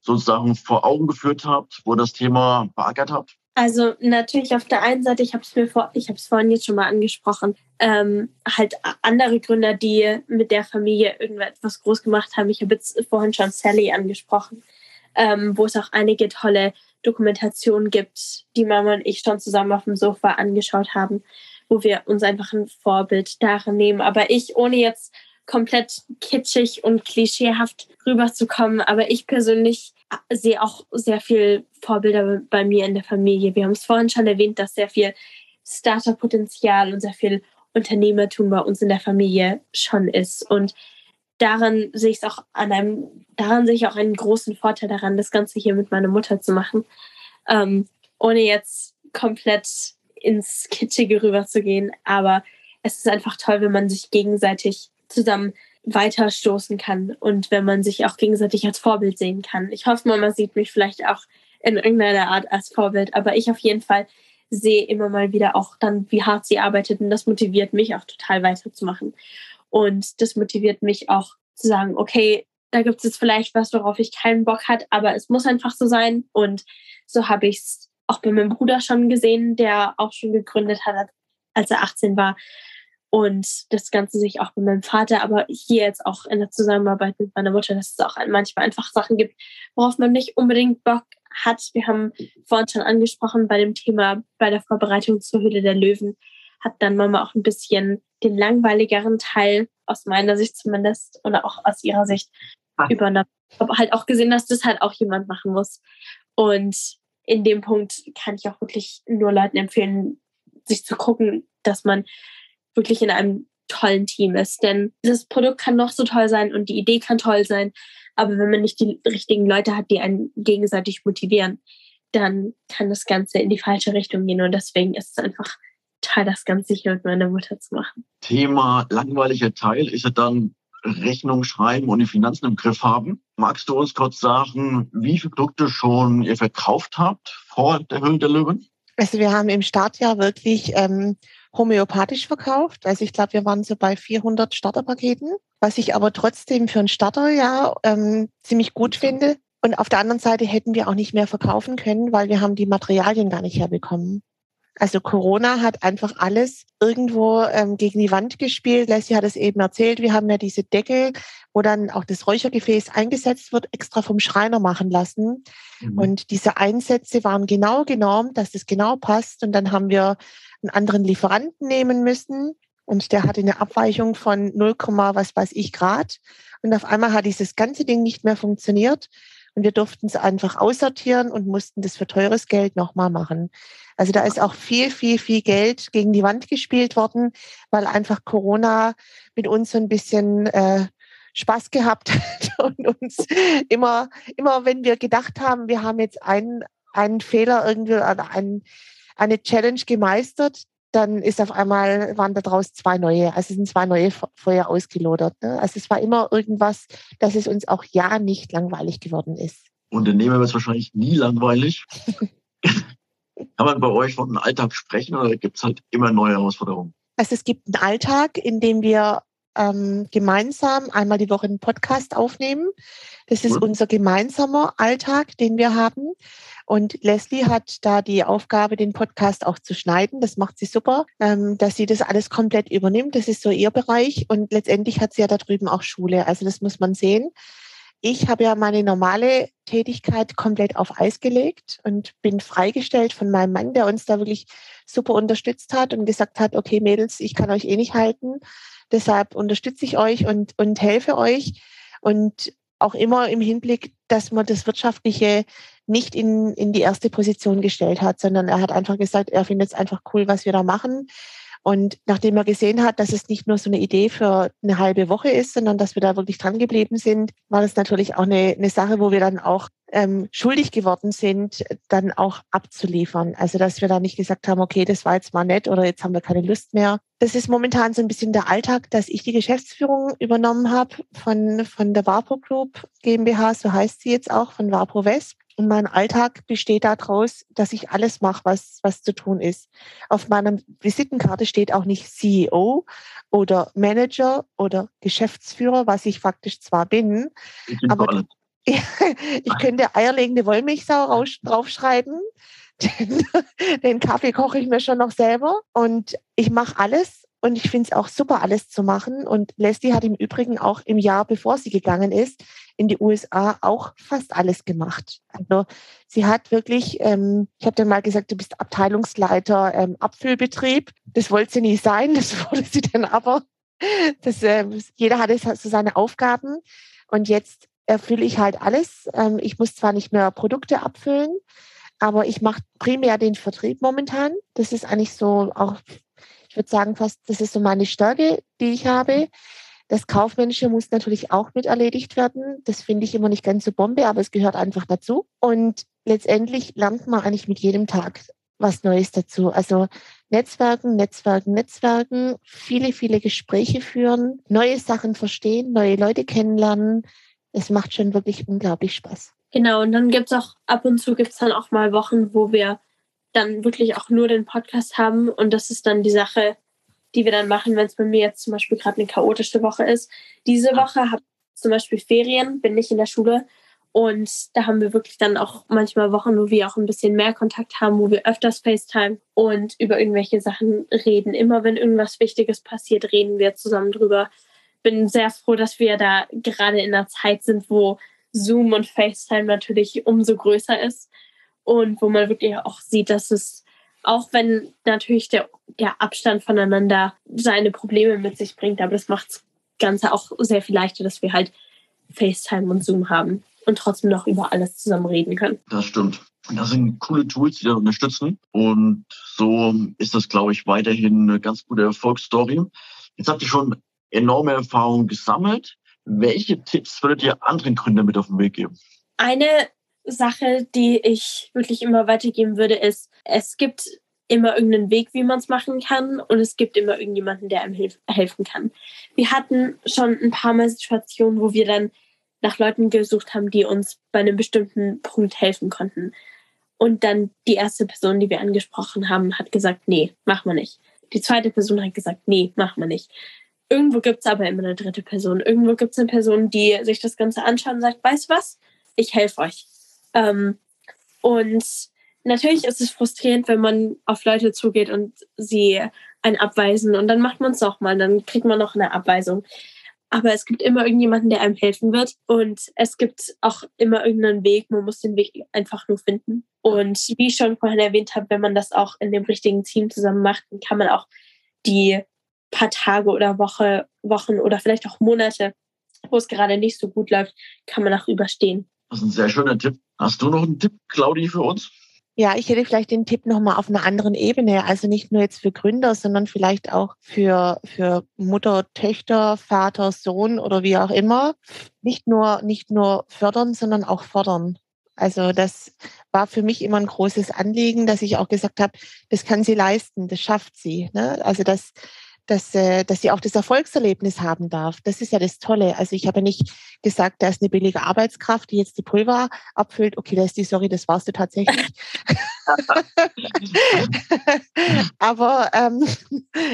sozusagen vor Augen geführt habt, wo das Thema beackert habt? Also natürlich auf der einen Seite, ich habe es mir vor, ich habe es vorhin jetzt schon mal angesprochen, ähm, halt andere Gründer, die mit der Familie irgendetwas groß gemacht haben. Ich habe jetzt vorhin schon Sally angesprochen ähm, wo es auch einige tolle Dokumentationen gibt, die Mama und ich schon zusammen auf dem Sofa angeschaut haben, wo wir uns einfach ein Vorbild darin nehmen. Aber ich, ohne jetzt komplett kitschig und klischeehaft rüberzukommen, aber ich persönlich sehe auch sehr viel Vorbilder bei mir in der Familie. Wir haben es vorhin schon erwähnt, dass sehr viel Starterpotenzial und sehr viel Unternehmertum bei uns in der Familie schon ist. Und daran sehe ich auch an einem, daran sehe ich auch einen großen Vorteil daran, das Ganze hier mit meiner Mutter zu machen. Ähm, ohne jetzt komplett ins Kitschige rüberzugehen. Aber es ist einfach toll, wenn man sich gegenseitig zusammen weiterstoßen kann und wenn man sich auch gegenseitig als Vorbild sehen kann. Ich hoffe, Mama sieht mich vielleicht auch in irgendeiner Art als Vorbild, aber ich auf jeden Fall sehe immer mal wieder auch dann, wie hart sie arbeitet und das motiviert mich auch total weiterzumachen. Und das motiviert mich auch zu sagen, okay, da gibt es vielleicht was, worauf ich keinen Bock hat, aber es muss einfach so sein. Und so habe ich es auch bei meinem Bruder schon gesehen, der auch schon gegründet hat, als er 18 war. Und das Ganze sich auch bei meinem Vater, aber hier jetzt auch in der Zusammenarbeit mit meiner Mutter, dass es auch manchmal einfach Sachen gibt, worauf man nicht unbedingt Bock hat. Wir haben vorhin schon angesprochen bei dem Thema, bei der Vorbereitung zur Höhle der Löwen, hat dann Mama auch ein bisschen den langweiligeren Teil, aus meiner Sicht zumindest, oder auch aus ihrer Sicht, ah. übernommen. Habe halt auch gesehen, dass das halt auch jemand machen muss. Und in dem Punkt kann ich auch wirklich nur Leuten empfehlen, sich zu gucken, dass man wirklich in einem tollen Team ist. Denn das Produkt kann noch so toll sein und die Idee kann toll sein, aber wenn man nicht die richtigen Leute hat, die einen gegenseitig motivieren, dann kann das Ganze in die falsche Richtung gehen. Und deswegen ist es einfach total das Ganze hier mit meiner Mutter zu machen. Thema langweiliger Teil ist ja dann Rechnung schreiben und die Finanzen im Griff haben. Magst du uns kurz sagen, wie viele Produkte schon ihr verkauft habt vor der Höhle der Löwen? Also wir haben im Startjahr wirklich ähm, homöopathisch verkauft. Also ich glaube, wir waren so bei 400 Starterpaketen, was ich aber trotzdem für ein Starterjahr ähm, ziemlich gut finde. Und auf der anderen Seite hätten wir auch nicht mehr verkaufen können, weil wir haben die Materialien gar nicht herbekommen. Also Corona hat einfach alles irgendwo ähm, gegen die Wand gespielt. Leslie hat es eben erzählt. Wir haben ja diese Deckel, wo dann auch das Räuchergefäß eingesetzt wird, extra vom Schreiner machen lassen. Mhm. Und diese Einsätze waren genau genormt, dass das genau passt. Und dann haben wir einen anderen Lieferanten nehmen müssen. Und der hatte eine Abweichung von 0, was weiß ich Grad. Und auf einmal hat dieses ganze Ding nicht mehr funktioniert. Und wir durften es einfach aussortieren und mussten das für teures Geld nochmal machen. Also da ist auch viel, viel, viel Geld gegen die Wand gespielt worden, weil einfach Corona mit uns so ein bisschen äh, Spaß gehabt hat *laughs* und uns immer, immer wenn wir gedacht haben, wir haben jetzt einen, einen Fehler irgendwie oder einen, eine Challenge gemeistert, dann ist auf einmal, waren daraus zwei neue, also sind zwei neue Feuer ausgelodert. Ne? Also es war immer irgendwas, dass es uns auch ja nicht langweilig geworden ist. Unternehmer wird es wahrscheinlich nie langweilig. *laughs* Kann man bei euch von einem Alltag sprechen oder gibt es halt immer neue Herausforderungen? Also es gibt einen Alltag, in dem wir ähm, gemeinsam einmal die Woche einen Podcast aufnehmen. Das ist cool. unser gemeinsamer Alltag, den wir haben. Und Leslie hat da die Aufgabe, den Podcast auch zu schneiden. Das macht sie super, ähm, dass sie das alles komplett übernimmt. Das ist so ihr Bereich. Und letztendlich hat sie ja da drüben auch Schule. Also das muss man sehen. Ich habe ja meine normale Tätigkeit komplett auf Eis gelegt und bin freigestellt von meinem Mann, der uns da wirklich super unterstützt hat und gesagt hat, okay Mädels, ich kann euch eh nicht halten. Deshalb unterstütze ich euch und, und helfe euch. Und auch immer im Hinblick, dass man das Wirtschaftliche nicht in, in die erste Position gestellt hat, sondern er hat einfach gesagt, er findet es einfach cool, was wir da machen. Und nachdem er gesehen hat, dass es nicht nur so eine Idee für eine halbe Woche ist, sondern dass wir da wirklich dran geblieben sind, war das natürlich auch eine, eine Sache, wo wir dann auch ähm, schuldig geworden sind, dann auch abzuliefern. Also dass wir da nicht gesagt haben, okay, das war jetzt mal nett oder jetzt haben wir keine Lust mehr. Das ist momentan so ein bisschen der Alltag, dass ich die Geschäftsführung übernommen habe von, von der Warpo Group GmbH, so heißt sie jetzt auch, von Warpo West. Und mein Alltag besteht daraus, dass ich alles mache, was, was zu tun ist. Auf meiner Visitenkarte steht auch nicht CEO oder Manager oder Geschäftsführer, was ich faktisch zwar bin, aber *laughs* ich könnte eierlegende Wollmilchsau draufschreiben. *laughs* Den, den Kaffee koche ich mir schon noch selber und ich mache alles und ich finde es auch super, alles zu machen. Und Leslie hat im Übrigen auch im Jahr, bevor sie gegangen ist, in die USA auch fast alles gemacht. Also sie hat wirklich, ähm, ich habe dann mal gesagt, du bist Abteilungsleiter ähm, Abfüllbetrieb. Das wollte sie nie sein, *laughs* das wurde sie dann aber. Das, äh, jeder hatte so seine Aufgaben. Und jetzt erfülle ich halt alles. Ähm, ich muss zwar nicht mehr Produkte abfüllen, aber ich mache primär den Vertrieb momentan. Das ist eigentlich so auch würde sagen, fast, das ist so meine Stärke, die ich habe. Das Kaufmännische muss natürlich auch mit erledigt werden. Das finde ich immer nicht ganz so Bombe, aber es gehört einfach dazu. Und letztendlich lernt man eigentlich mit jedem Tag was Neues dazu. Also Netzwerken, Netzwerken, Netzwerken, viele, viele Gespräche führen, neue Sachen verstehen, neue Leute kennenlernen. Es macht schon wirklich unglaublich Spaß. Genau, und dann gibt es auch ab und zu gibt es dann auch mal Wochen, wo wir dann wirklich auch nur den Podcast haben. Und das ist dann die Sache, die wir dann machen, wenn es bei mir jetzt zum Beispiel gerade eine chaotische Woche ist. Diese Woche habe ich zum Beispiel Ferien, bin nicht in der Schule. Und da haben wir wirklich dann auch manchmal Wochen, wo wir auch ein bisschen mehr Kontakt haben, wo wir öfters FaceTime und über irgendwelche Sachen reden. Immer wenn irgendwas Wichtiges passiert, reden wir zusammen drüber. Bin sehr froh, dass wir da gerade in einer Zeit sind, wo Zoom und FaceTime natürlich umso größer ist und wo man wirklich auch sieht, dass es, auch wenn natürlich der, der Abstand voneinander seine Probleme mit sich bringt, aber das macht das Ganze auch sehr viel leichter, dass wir halt FaceTime und Zoom haben und trotzdem noch über alles zusammen reden können. Das stimmt. Das sind coole Tools, die da unterstützen. Und so ist das, glaube ich, weiterhin eine ganz gute Erfolgsstory. Jetzt habt ihr schon enorme Erfahrungen gesammelt. Welche Tipps würdet ihr anderen Gründern mit auf den Weg geben? Eine Sache, die ich wirklich immer weitergeben würde, ist, es gibt immer irgendeinen Weg, wie man es machen kann und es gibt immer irgendjemanden, der einem hilf helfen kann. Wir hatten schon ein paar Mal Situationen, wo wir dann nach Leuten gesucht haben, die uns bei einem bestimmten Punkt helfen konnten. Und dann die erste Person, die wir angesprochen haben, hat gesagt, nee, mach mal nicht. Die zweite Person hat gesagt, nee, mach mal nicht. Irgendwo gibt es aber immer eine dritte Person. Irgendwo gibt es eine Person, die sich das Ganze anschaut und sagt, weißt was? Ich helfe euch. Ähm, und natürlich ist es frustrierend, wenn man auf Leute zugeht und sie einen abweisen und dann macht man es nochmal, dann kriegt man noch eine Abweisung. Aber es gibt immer irgendjemanden, der einem helfen wird und es gibt auch immer irgendeinen Weg. Man muss den Weg einfach nur finden. Und wie ich schon vorhin erwähnt habe, wenn man das auch in dem richtigen Team zusammen macht, dann kann man auch die paar Tage oder Woche, Wochen oder vielleicht auch Monate, wo es gerade nicht so gut läuft, kann man auch überstehen. Das ist ein sehr schöner Tipp. Hast du noch einen Tipp, Claudi, für uns? Ja, ich hätte vielleicht den Tipp nochmal auf einer anderen Ebene. Also nicht nur jetzt für Gründer, sondern vielleicht auch für, für Mutter, Töchter, Vater, Sohn oder wie auch immer. Nicht nur, nicht nur fördern, sondern auch fordern. Also das war für mich immer ein großes Anliegen, dass ich auch gesagt habe, das kann sie leisten, das schafft sie. Ne? Also das, dass, äh, dass sie auch das Erfolgserlebnis haben darf. Das ist ja das Tolle. Also ich habe nicht gesagt, da ist eine billige Arbeitskraft, die jetzt die Pulver abfüllt. Okay, da ist die, sorry, das warst du tatsächlich. *laughs* Aber ähm,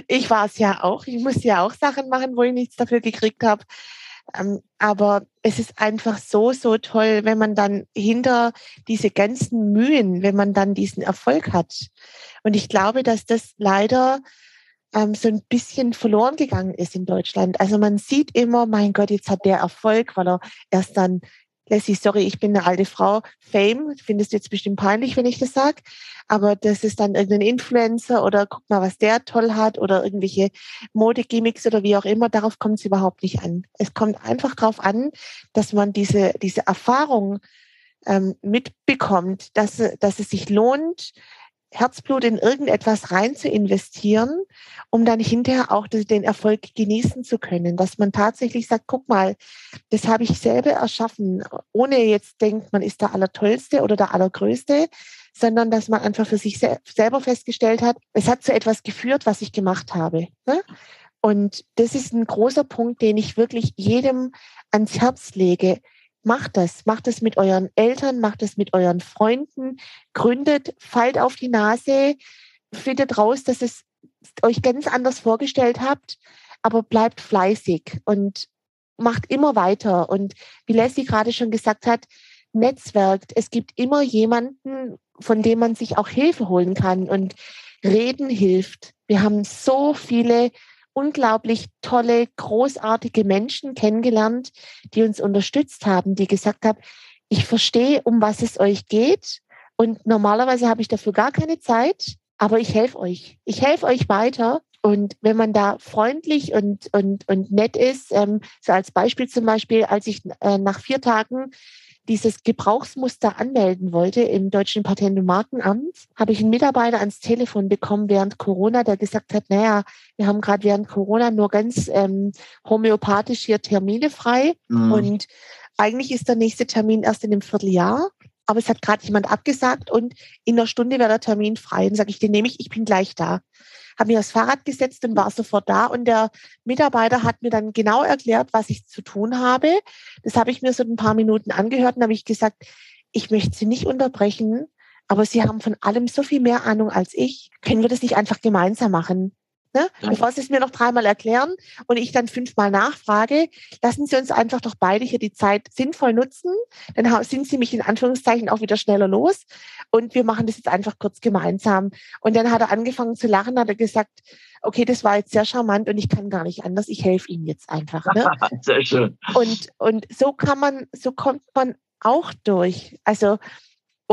ich war es ja auch. Ich musste ja auch Sachen machen, wo ich nichts dafür gekriegt habe. Ähm, aber es ist einfach so, so toll, wenn man dann hinter diese ganzen Mühen, wenn man dann diesen Erfolg hat. Und ich glaube, dass das leider ähm, so ein bisschen verloren gegangen ist in Deutschland. Also man sieht immer, mein Gott, jetzt hat der Erfolg, weil er erst dann Leslie, sorry, ich bin eine alte Frau. Fame, findest du jetzt bestimmt peinlich, wenn ich das sage. Aber das ist dann irgendein Influencer oder guck mal, was der toll hat oder irgendwelche Modegimmicks oder wie auch immer. Darauf kommt es überhaupt nicht an. Es kommt einfach darauf an, dass man diese, diese Erfahrung ähm, mitbekommt, dass, dass es sich lohnt, Herzblut in irgendetwas rein zu investieren, um dann hinterher auch den Erfolg genießen zu können. Dass man tatsächlich sagt, guck mal, das habe ich selber erschaffen, ohne jetzt denkt, man ist der Allertollste oder der Allergrößte, sondern dass man einfach für sich selber festgestellt hat, es hat zu etwas geführt, was ich gemacht habe. Ne? Und das ist ein großer Punkt, den ich wirklich jedem ans Herz lege. Macht das. Macht es mit euren Eltern, macht es mit euren Freunden, gründet, fallt auf die Nase, findet raus, dass es euch ganz anders vorgestellt habt, aber bleibt fleißig und macht immer weiter. Und wie Leslie gerade schon gesagt hat, netzwerkt. Es gibt immer jemanden, von dem man sich auch Hilfe holen kann und reden hilft. Wir haben so viele unglaublich tolle, großartige Menschen kennengelernt, die uns unterstützt haben, die gesagt haben, ich verstehe, um was es euch geht. Und normalerweise habe ich dafür gar keine Zeit, aber ich helfe euch. Ich helfe euch weiter. Und wenn man da freundlich und, und, und nett ist, ähm, so als Beispiel zum Beispiel, als ich äh, nach vier Tagen dieses Gebrauchsmuster anmelden wollte im Deutschen Patent- und Markenamt, habe ich einen Mitarbeiter ans Telefon bekommen während Corona, der gesagt hat, naja, wir haben gerade während Corona nur ganz ähm, homöopathisch hier Termine frei mhm. und eigentlich ist der nächste Termin erst in einem Vierteljahr. Aber es hat gerade jemand abgesagt und in einer Stunde wäre der Termin frei. Dann sage ich, den nehme ich, ich bin gleich da habe mich aufs Fahrrad gesetzt und war sofort da. Und der Mitarbeiter hat mir dann genau erklärt, was ich zu tun habe. Das habe ich mir so ein paar Minuten angehört und habe ich gesagt, ich möchte Sie nicht unterbrechen, aber Sie haben von allem so viel mehr Ahnung als ich. Können wir das nicht einfach gemeinsam machen? Ne? Bevor Sie es mir noch dreimal erklären und ich dann fünfmal nachfrage, lassen Sie uns einfach doch beide hier die Zeit sinnvoll nutzen. Dann sind Sie mich in Anführungszeichen auch wieder schneller los und wir machen das jetzt einfach kurz gemeinsam. Und dann hat er angefangen zu lachen, hat er gesagt, okay, das war jetzt sehr charmant und ich kann gar nicht anders, ich helfe Ihnen jetzt einfach. Ne? *laughs* sehr schön. Und, und so kann man, so kommt man auch durch. Also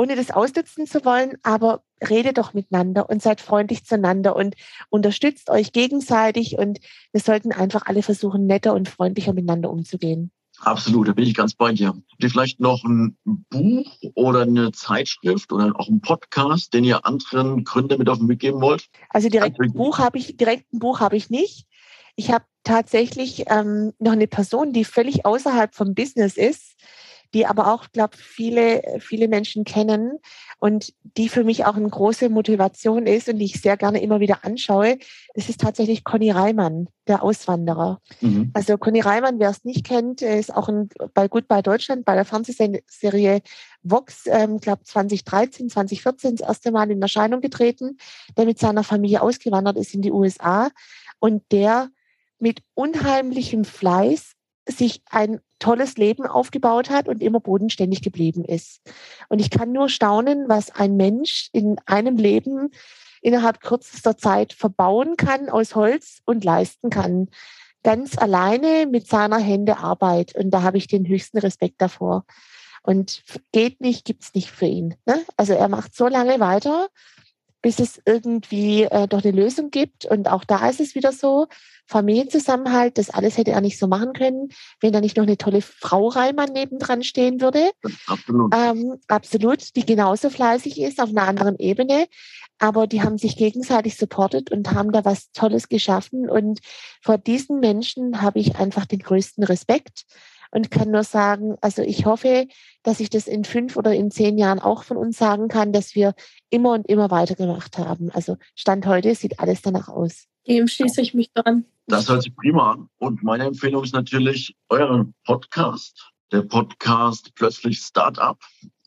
ohne das ausnutzen zu wollen, aber redet doch miteinander und seid freundlich zueinander und unterstützt euch gegenseitig und wir sollten einfach alle versuchen, netter und freundlicher miteinander umzugehen. Absolut, da bin ich ganz bei dir. Habt ihr vielleicht noch ein Buch oder eine Zeitschrift oder auch einen Podcast, den ihr anderen Gründer mit auf den Weg geben wollt? Also direkt ein Buch habe ich, direkt ein Buch habe ich nicht. Ich habe tatsächlich ähm, noch eine Person, die völlig außerhalb vom Business ist, die aber auch, glaube viele, viele Menschen kennen und die für mich auch eine große Motivation ist und die ich sehr gerne immer wieder anschaue. Das ist tatsächlich Conny Reimann, der Auswanderer. Mhm. Also Conny Reimann, wer es nicht kennt, ist auch ein, bei Gut bei Deutschland, bei der Fernsehserie Vox, ähm, glaube 2013, 2014 das erste Mal in Erscheinung getreten, der mit seiner Familie ausgewandert ist in die USA und der mit unheimlichem Fleiß sich ein tolles Leben aufgebaut hat und immer bodenständig geblieben ist. Und ich kann nur staunen, was ein Mensch in einem Leben innerhalb kürzester Zeit verbauen kann aus Holz und leisten kann. Ganz alleine mit seiner Hände Arbeit. Und da habe ich den höchsten Respekt davor. Und geht nicht, gibt's nicht für ihn. Ne? Also er macht so lange weiter, bis es irgendwie äh, doch eine Lösung gibt. Und auch da ist es wieder so, Familienzusammenhalt, das alles hätte er nicht so machen können, wenn da nicht noch eine tolle Frau Reimann nebendran stehen würde. Absolut. Ähm, absolut, die genauso fleißig ist, auf einer anderen Ebene. Aber die haben sich gegenseitig supportet und haben da was Tolles geschaffen. Und vor diesen Menschen habe ich einfach den größten Respekt und kann nur sagen, also ich hoffe, dass ich das in fünf oder in zehn Jahren auch von uns sagen kann, dass wir immer und immer weitergemacht haben. Also Stand heute sieht alles danach aus. Dem schließe ich mich dran. Das hört sich prima an. Und meine Empfehlung ist natürlich euren Podcast. Der Podcast Plötzlich Startup.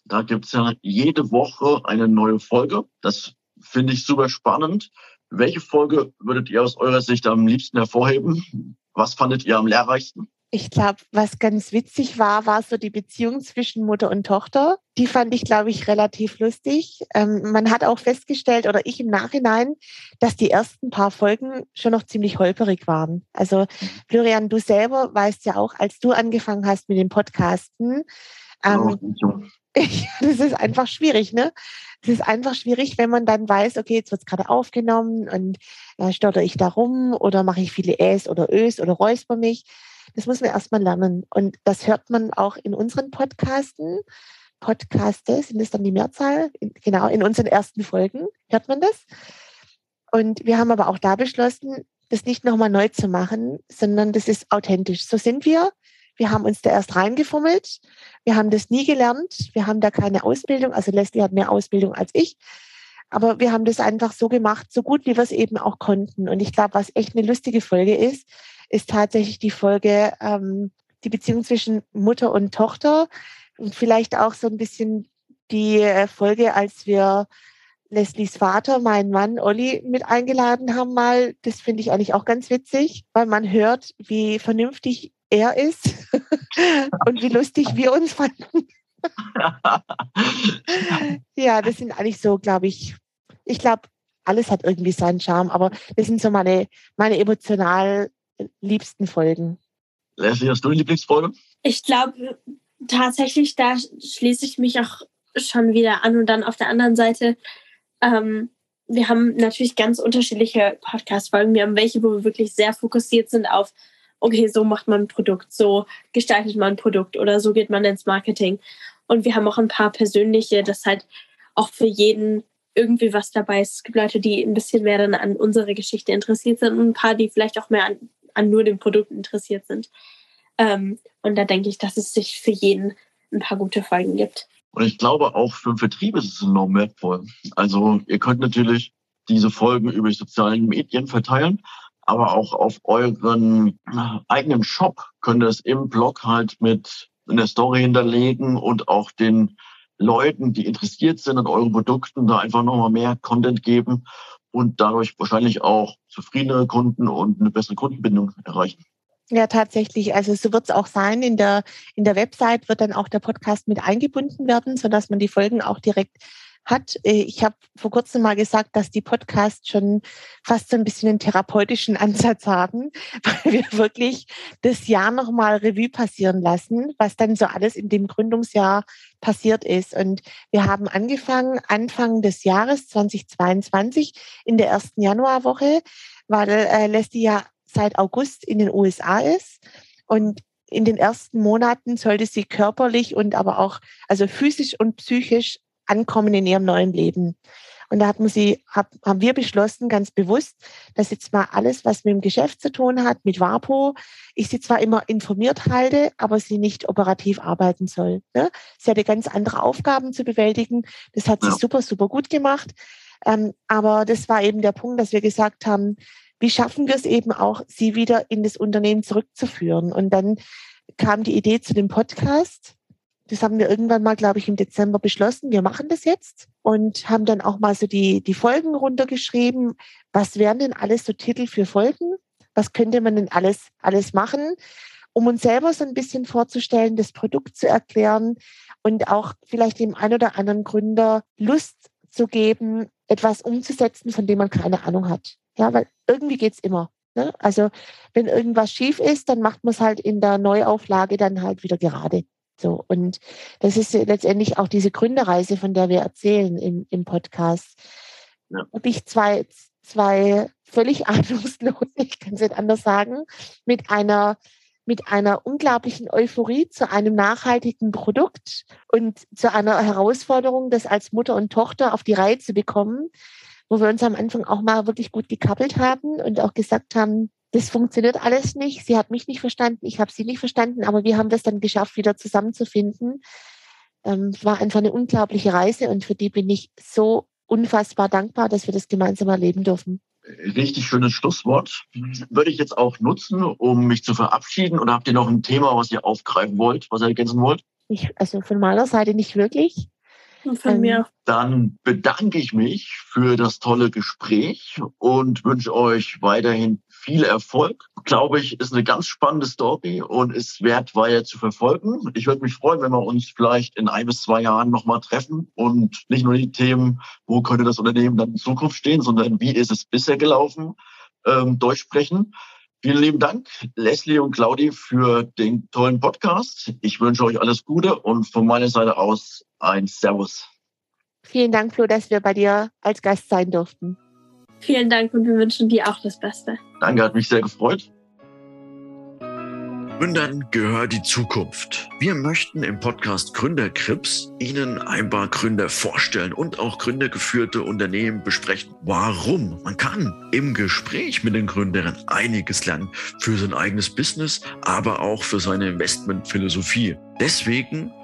Da gibt's ja jede Woche eine neue Folge. Das finde ich super spannend. Welche Folge würdet ihr aus eurer Sicht am liebsten hervorheben? Was fandet ihr am lehrreichsten? Ich glaube, was ganz witzig war, war so die Beziehung zwischen Mutter und Tochter. Die fand ich, glaube ich, relativ lustig. Ähm, man hat auch festgestellt, oder ich im Nachhinein, dass die ersten paar Folgen schon noch ziemlich holperig waren. Also, Florian, du selber weißt ja auch, als du angefangen hast mit dem Podcasten, ähm, oh, *laughs* das ist einfach schwierig, ne? Es ist einfach schwierig, wenn man dann weiß, okay, jetzt wird es gerade aufgenommen und äh, stotter ich da rum oder mache ich viele Äs oder Ös oder räusper mich. Das muss man erstmal lernen. Und das hört man auch in unseren Podcasten. Podcaste sind es dann die Mehrzahl. Genau, in unseren ersten Folgen hört man das. Und wir haben aber auch da beschlossen, das nicht nochmal neu zu machen, sondern das ist authentisch. So sind wir. Wir haben uns da erst reingefummelt. Wir haben das nie gelernt. Wir haben da keine Ausbildung. Also Leslie hat mehr Ausbildung als ich. Aber wir haben das einfach so gemacht, so gut wie wir es eben auch konnten. Und ich glaube, was echt eine lustige Folge ist, ist tatsächlich die Folge, ähm, die Beziehung zwischen Mutter und Tochter und vielleicht auch so ein bisschen die äh, Folge, als wir Leslies Vater, meinen Mann Olli, mit eingeladen haben mal. Das finde ich eigentlich auch ganz witzig, weil man hört, wie vernünftig er ist *laughs* und wie lustig wir uns fanden. *laughs* ja, das sind eigentlich so, glaube ich, ich glaube, alles hat irgendwie seinen Charme, aber das sind so meine, meine emotional liebsten Folgen? Leslie, hast du eine Lieblingsfolge? Ich glaube tatsächlich, da schließe ich mich auch schon wieder an und dann auf der anderen Seite, ähm, wir haben natürlich ganz unterschiedliche Podcast-Folgen. Wir haben welche, wo wir wirklich sehr fokussiert sind auf, okay, so macht man ein Produkt, so gestaltet man ein Produkt oder so geht man ins Marketing. Und wir haben auch ein paar persönliche, das halt auch für jeden irgendwie was dabei ist. Es gibt Leute, die ein bisschen mehr dann an unsere Geschichte interessiert sind und ein paar, die vielleicht auch mehr an an nur dem Produkt interessiert sind. Ähm, und da denke ich, dass es sich für jeden ein paar gute Folgen gibt. Und ich glaube, auch für den Vertrieb ist es enorm wertvoll. Also ihr könnt natürlich diese Folgen über die sozialen Medien verteilen, aber auch auf euren eigenen Shop könnt ihr es im Blog halt mit einer Story hinterlegen und auch den Leuten, die interessiert sind an euren Produkten, da einfach nochmal mehr Content geben und dadurch wahrscheinlich auch zufriedene Kunden und eine bessere Kundenbindung erreichen. Ja, tatsächlich. Also so wird es auch sein. In der, in der Website wird dann auch der Podcast mit eingebunden werden, sodass man die Folgen auch direkt hat. Äh, ich habe vor kurzem mal gesagt, dass die Podcasts schon fast so ein bisschen einen therapeutischen *laughs* Ansatz haben, weil wir wirklich das Jahr nochmal Revue passieren lassen, was dann so alles in dem Gründungsjahr passiert ist. Und wir haben angefangen Anfang des Jahres 2022 in der ersten Januarwoche, weil äh, Leslie ja seit August in den USA ist. Und in den ersten Monaten sollte sie körperlich und aber auch, also physisch und psychisch ankommen in ihrem neuen Leben. Und da hatten sie, hab, haben wir beschlossen, ganz bewusst, dass jetzt mal alles, was mit dem Geschäft zu tun hat, mit WAPO, ich sie zwar immer informiert halte, aber sie nicht operativ arbeiten soll. Ne? Sie hatte ganz andere Aufgaben zu bewältigen. Das hat sie ja. super, super gut gemacht. Ähm, aber das war eben der Punkt, dass wir gesagt haben, wie schaffen wir es eben auch, sie wieder in das Unternehmen zurückzuführen? Und dann kam die Idee zu dem Podcast das haben wir irgendwann mal, glaube ich, im Dezember beschlossen. Wir machen das jetzt und haben dann auch mal so die, die Folgen runtergeschrieben. Was wären denn alles so Titel für Folgen? Was könnte man denn alles, alles machen? Um uns selber so ein bisschen vorzustellen, das Produkt zu erklären und auch vielleicht dem einen oder anderen Gründer Lust zu geben, etwas umzusetzen, von dem man keine Ahnung hat. Ja, weil irgendwie geht's immer. Ne? Also wenn irgendwas schief ist, dann macht man es halt in der Neuauflage dann halt wieder gerade. So, und das ist letztendlich auch diese Gründerreise, von der wir erzählen im, im Podcast. Ja. Habe ich zwei, zwei völlig *laughs* ahnungslos, ich kann es nicht anders sagen, mit einer mit einer unglaublichen Euphorie zu einem nachhaltigen Produkt und zu einer Herausforderung, das als Mutter und Tochter auf die Reihe zu bekommen, wo wir uns am Anfang auch mal wirklich gut gekappelt haben und auch gesagt haben, das funktioniert alles nicht. Sie hat mich nicht verstanden, ich habe sie nicht verstanden, aber wir haben das dann geschafft, wieder zusammenzufinden. Ähm, es war einfach eine unglaubliche Reise und für die bin ich so unfassbar dankbar, dass wir das gemeinsam erleben dürfen. Richtig schönes Schlusswort. Würde ich jetzt auch nutzen, um mich zu verabschieden? Oder habt ihr noch ein Thema, was ihr aufgreifen wollt, was ihr ergänzen wollt? Ich, also von meiner Seite nicht wirklich. Und von Ähm, mir. Dann bedanke ich mich für das tolle Gespräch und wünsche euch weiterhin viel Erfolg. Glaube ich, ist eine ganz spannende Story und ist wert, weiter zu verfolgen. Ich würde mich freuen, wenn wir uns vielleicht in ein bis zwei Jahren nochmal treffen und nicht nur die Themen, wo könnte das Unternehmen dann in Zukunft stehen, sondern wie ist es bisher gelaufen, ähm, durchsprechen. Vielen lieben Dank, Leslie und Claudi, für den tollen Podcast. Ich wünsche euch alles Gute und von meiner Seite aus ein Servus. Vielen Dank, Flo, dass wir bei dir als Gast sein durften. Vielen Dank und wir wünschen dir auch das Beste. Danke, hat mich sehr gefreut. Gründern gehört die Zukunft. Wir möchten im Podcast Gründerkrips Ihnen ein paar Gründer vorstellen und auch gründergeführte Unternehmen besprechen. Warum? Man kann im Gespräch mit den Gründern einiges lernen für sein eigenes Business, aber auch für seine Investmentphilosophie. Deswegen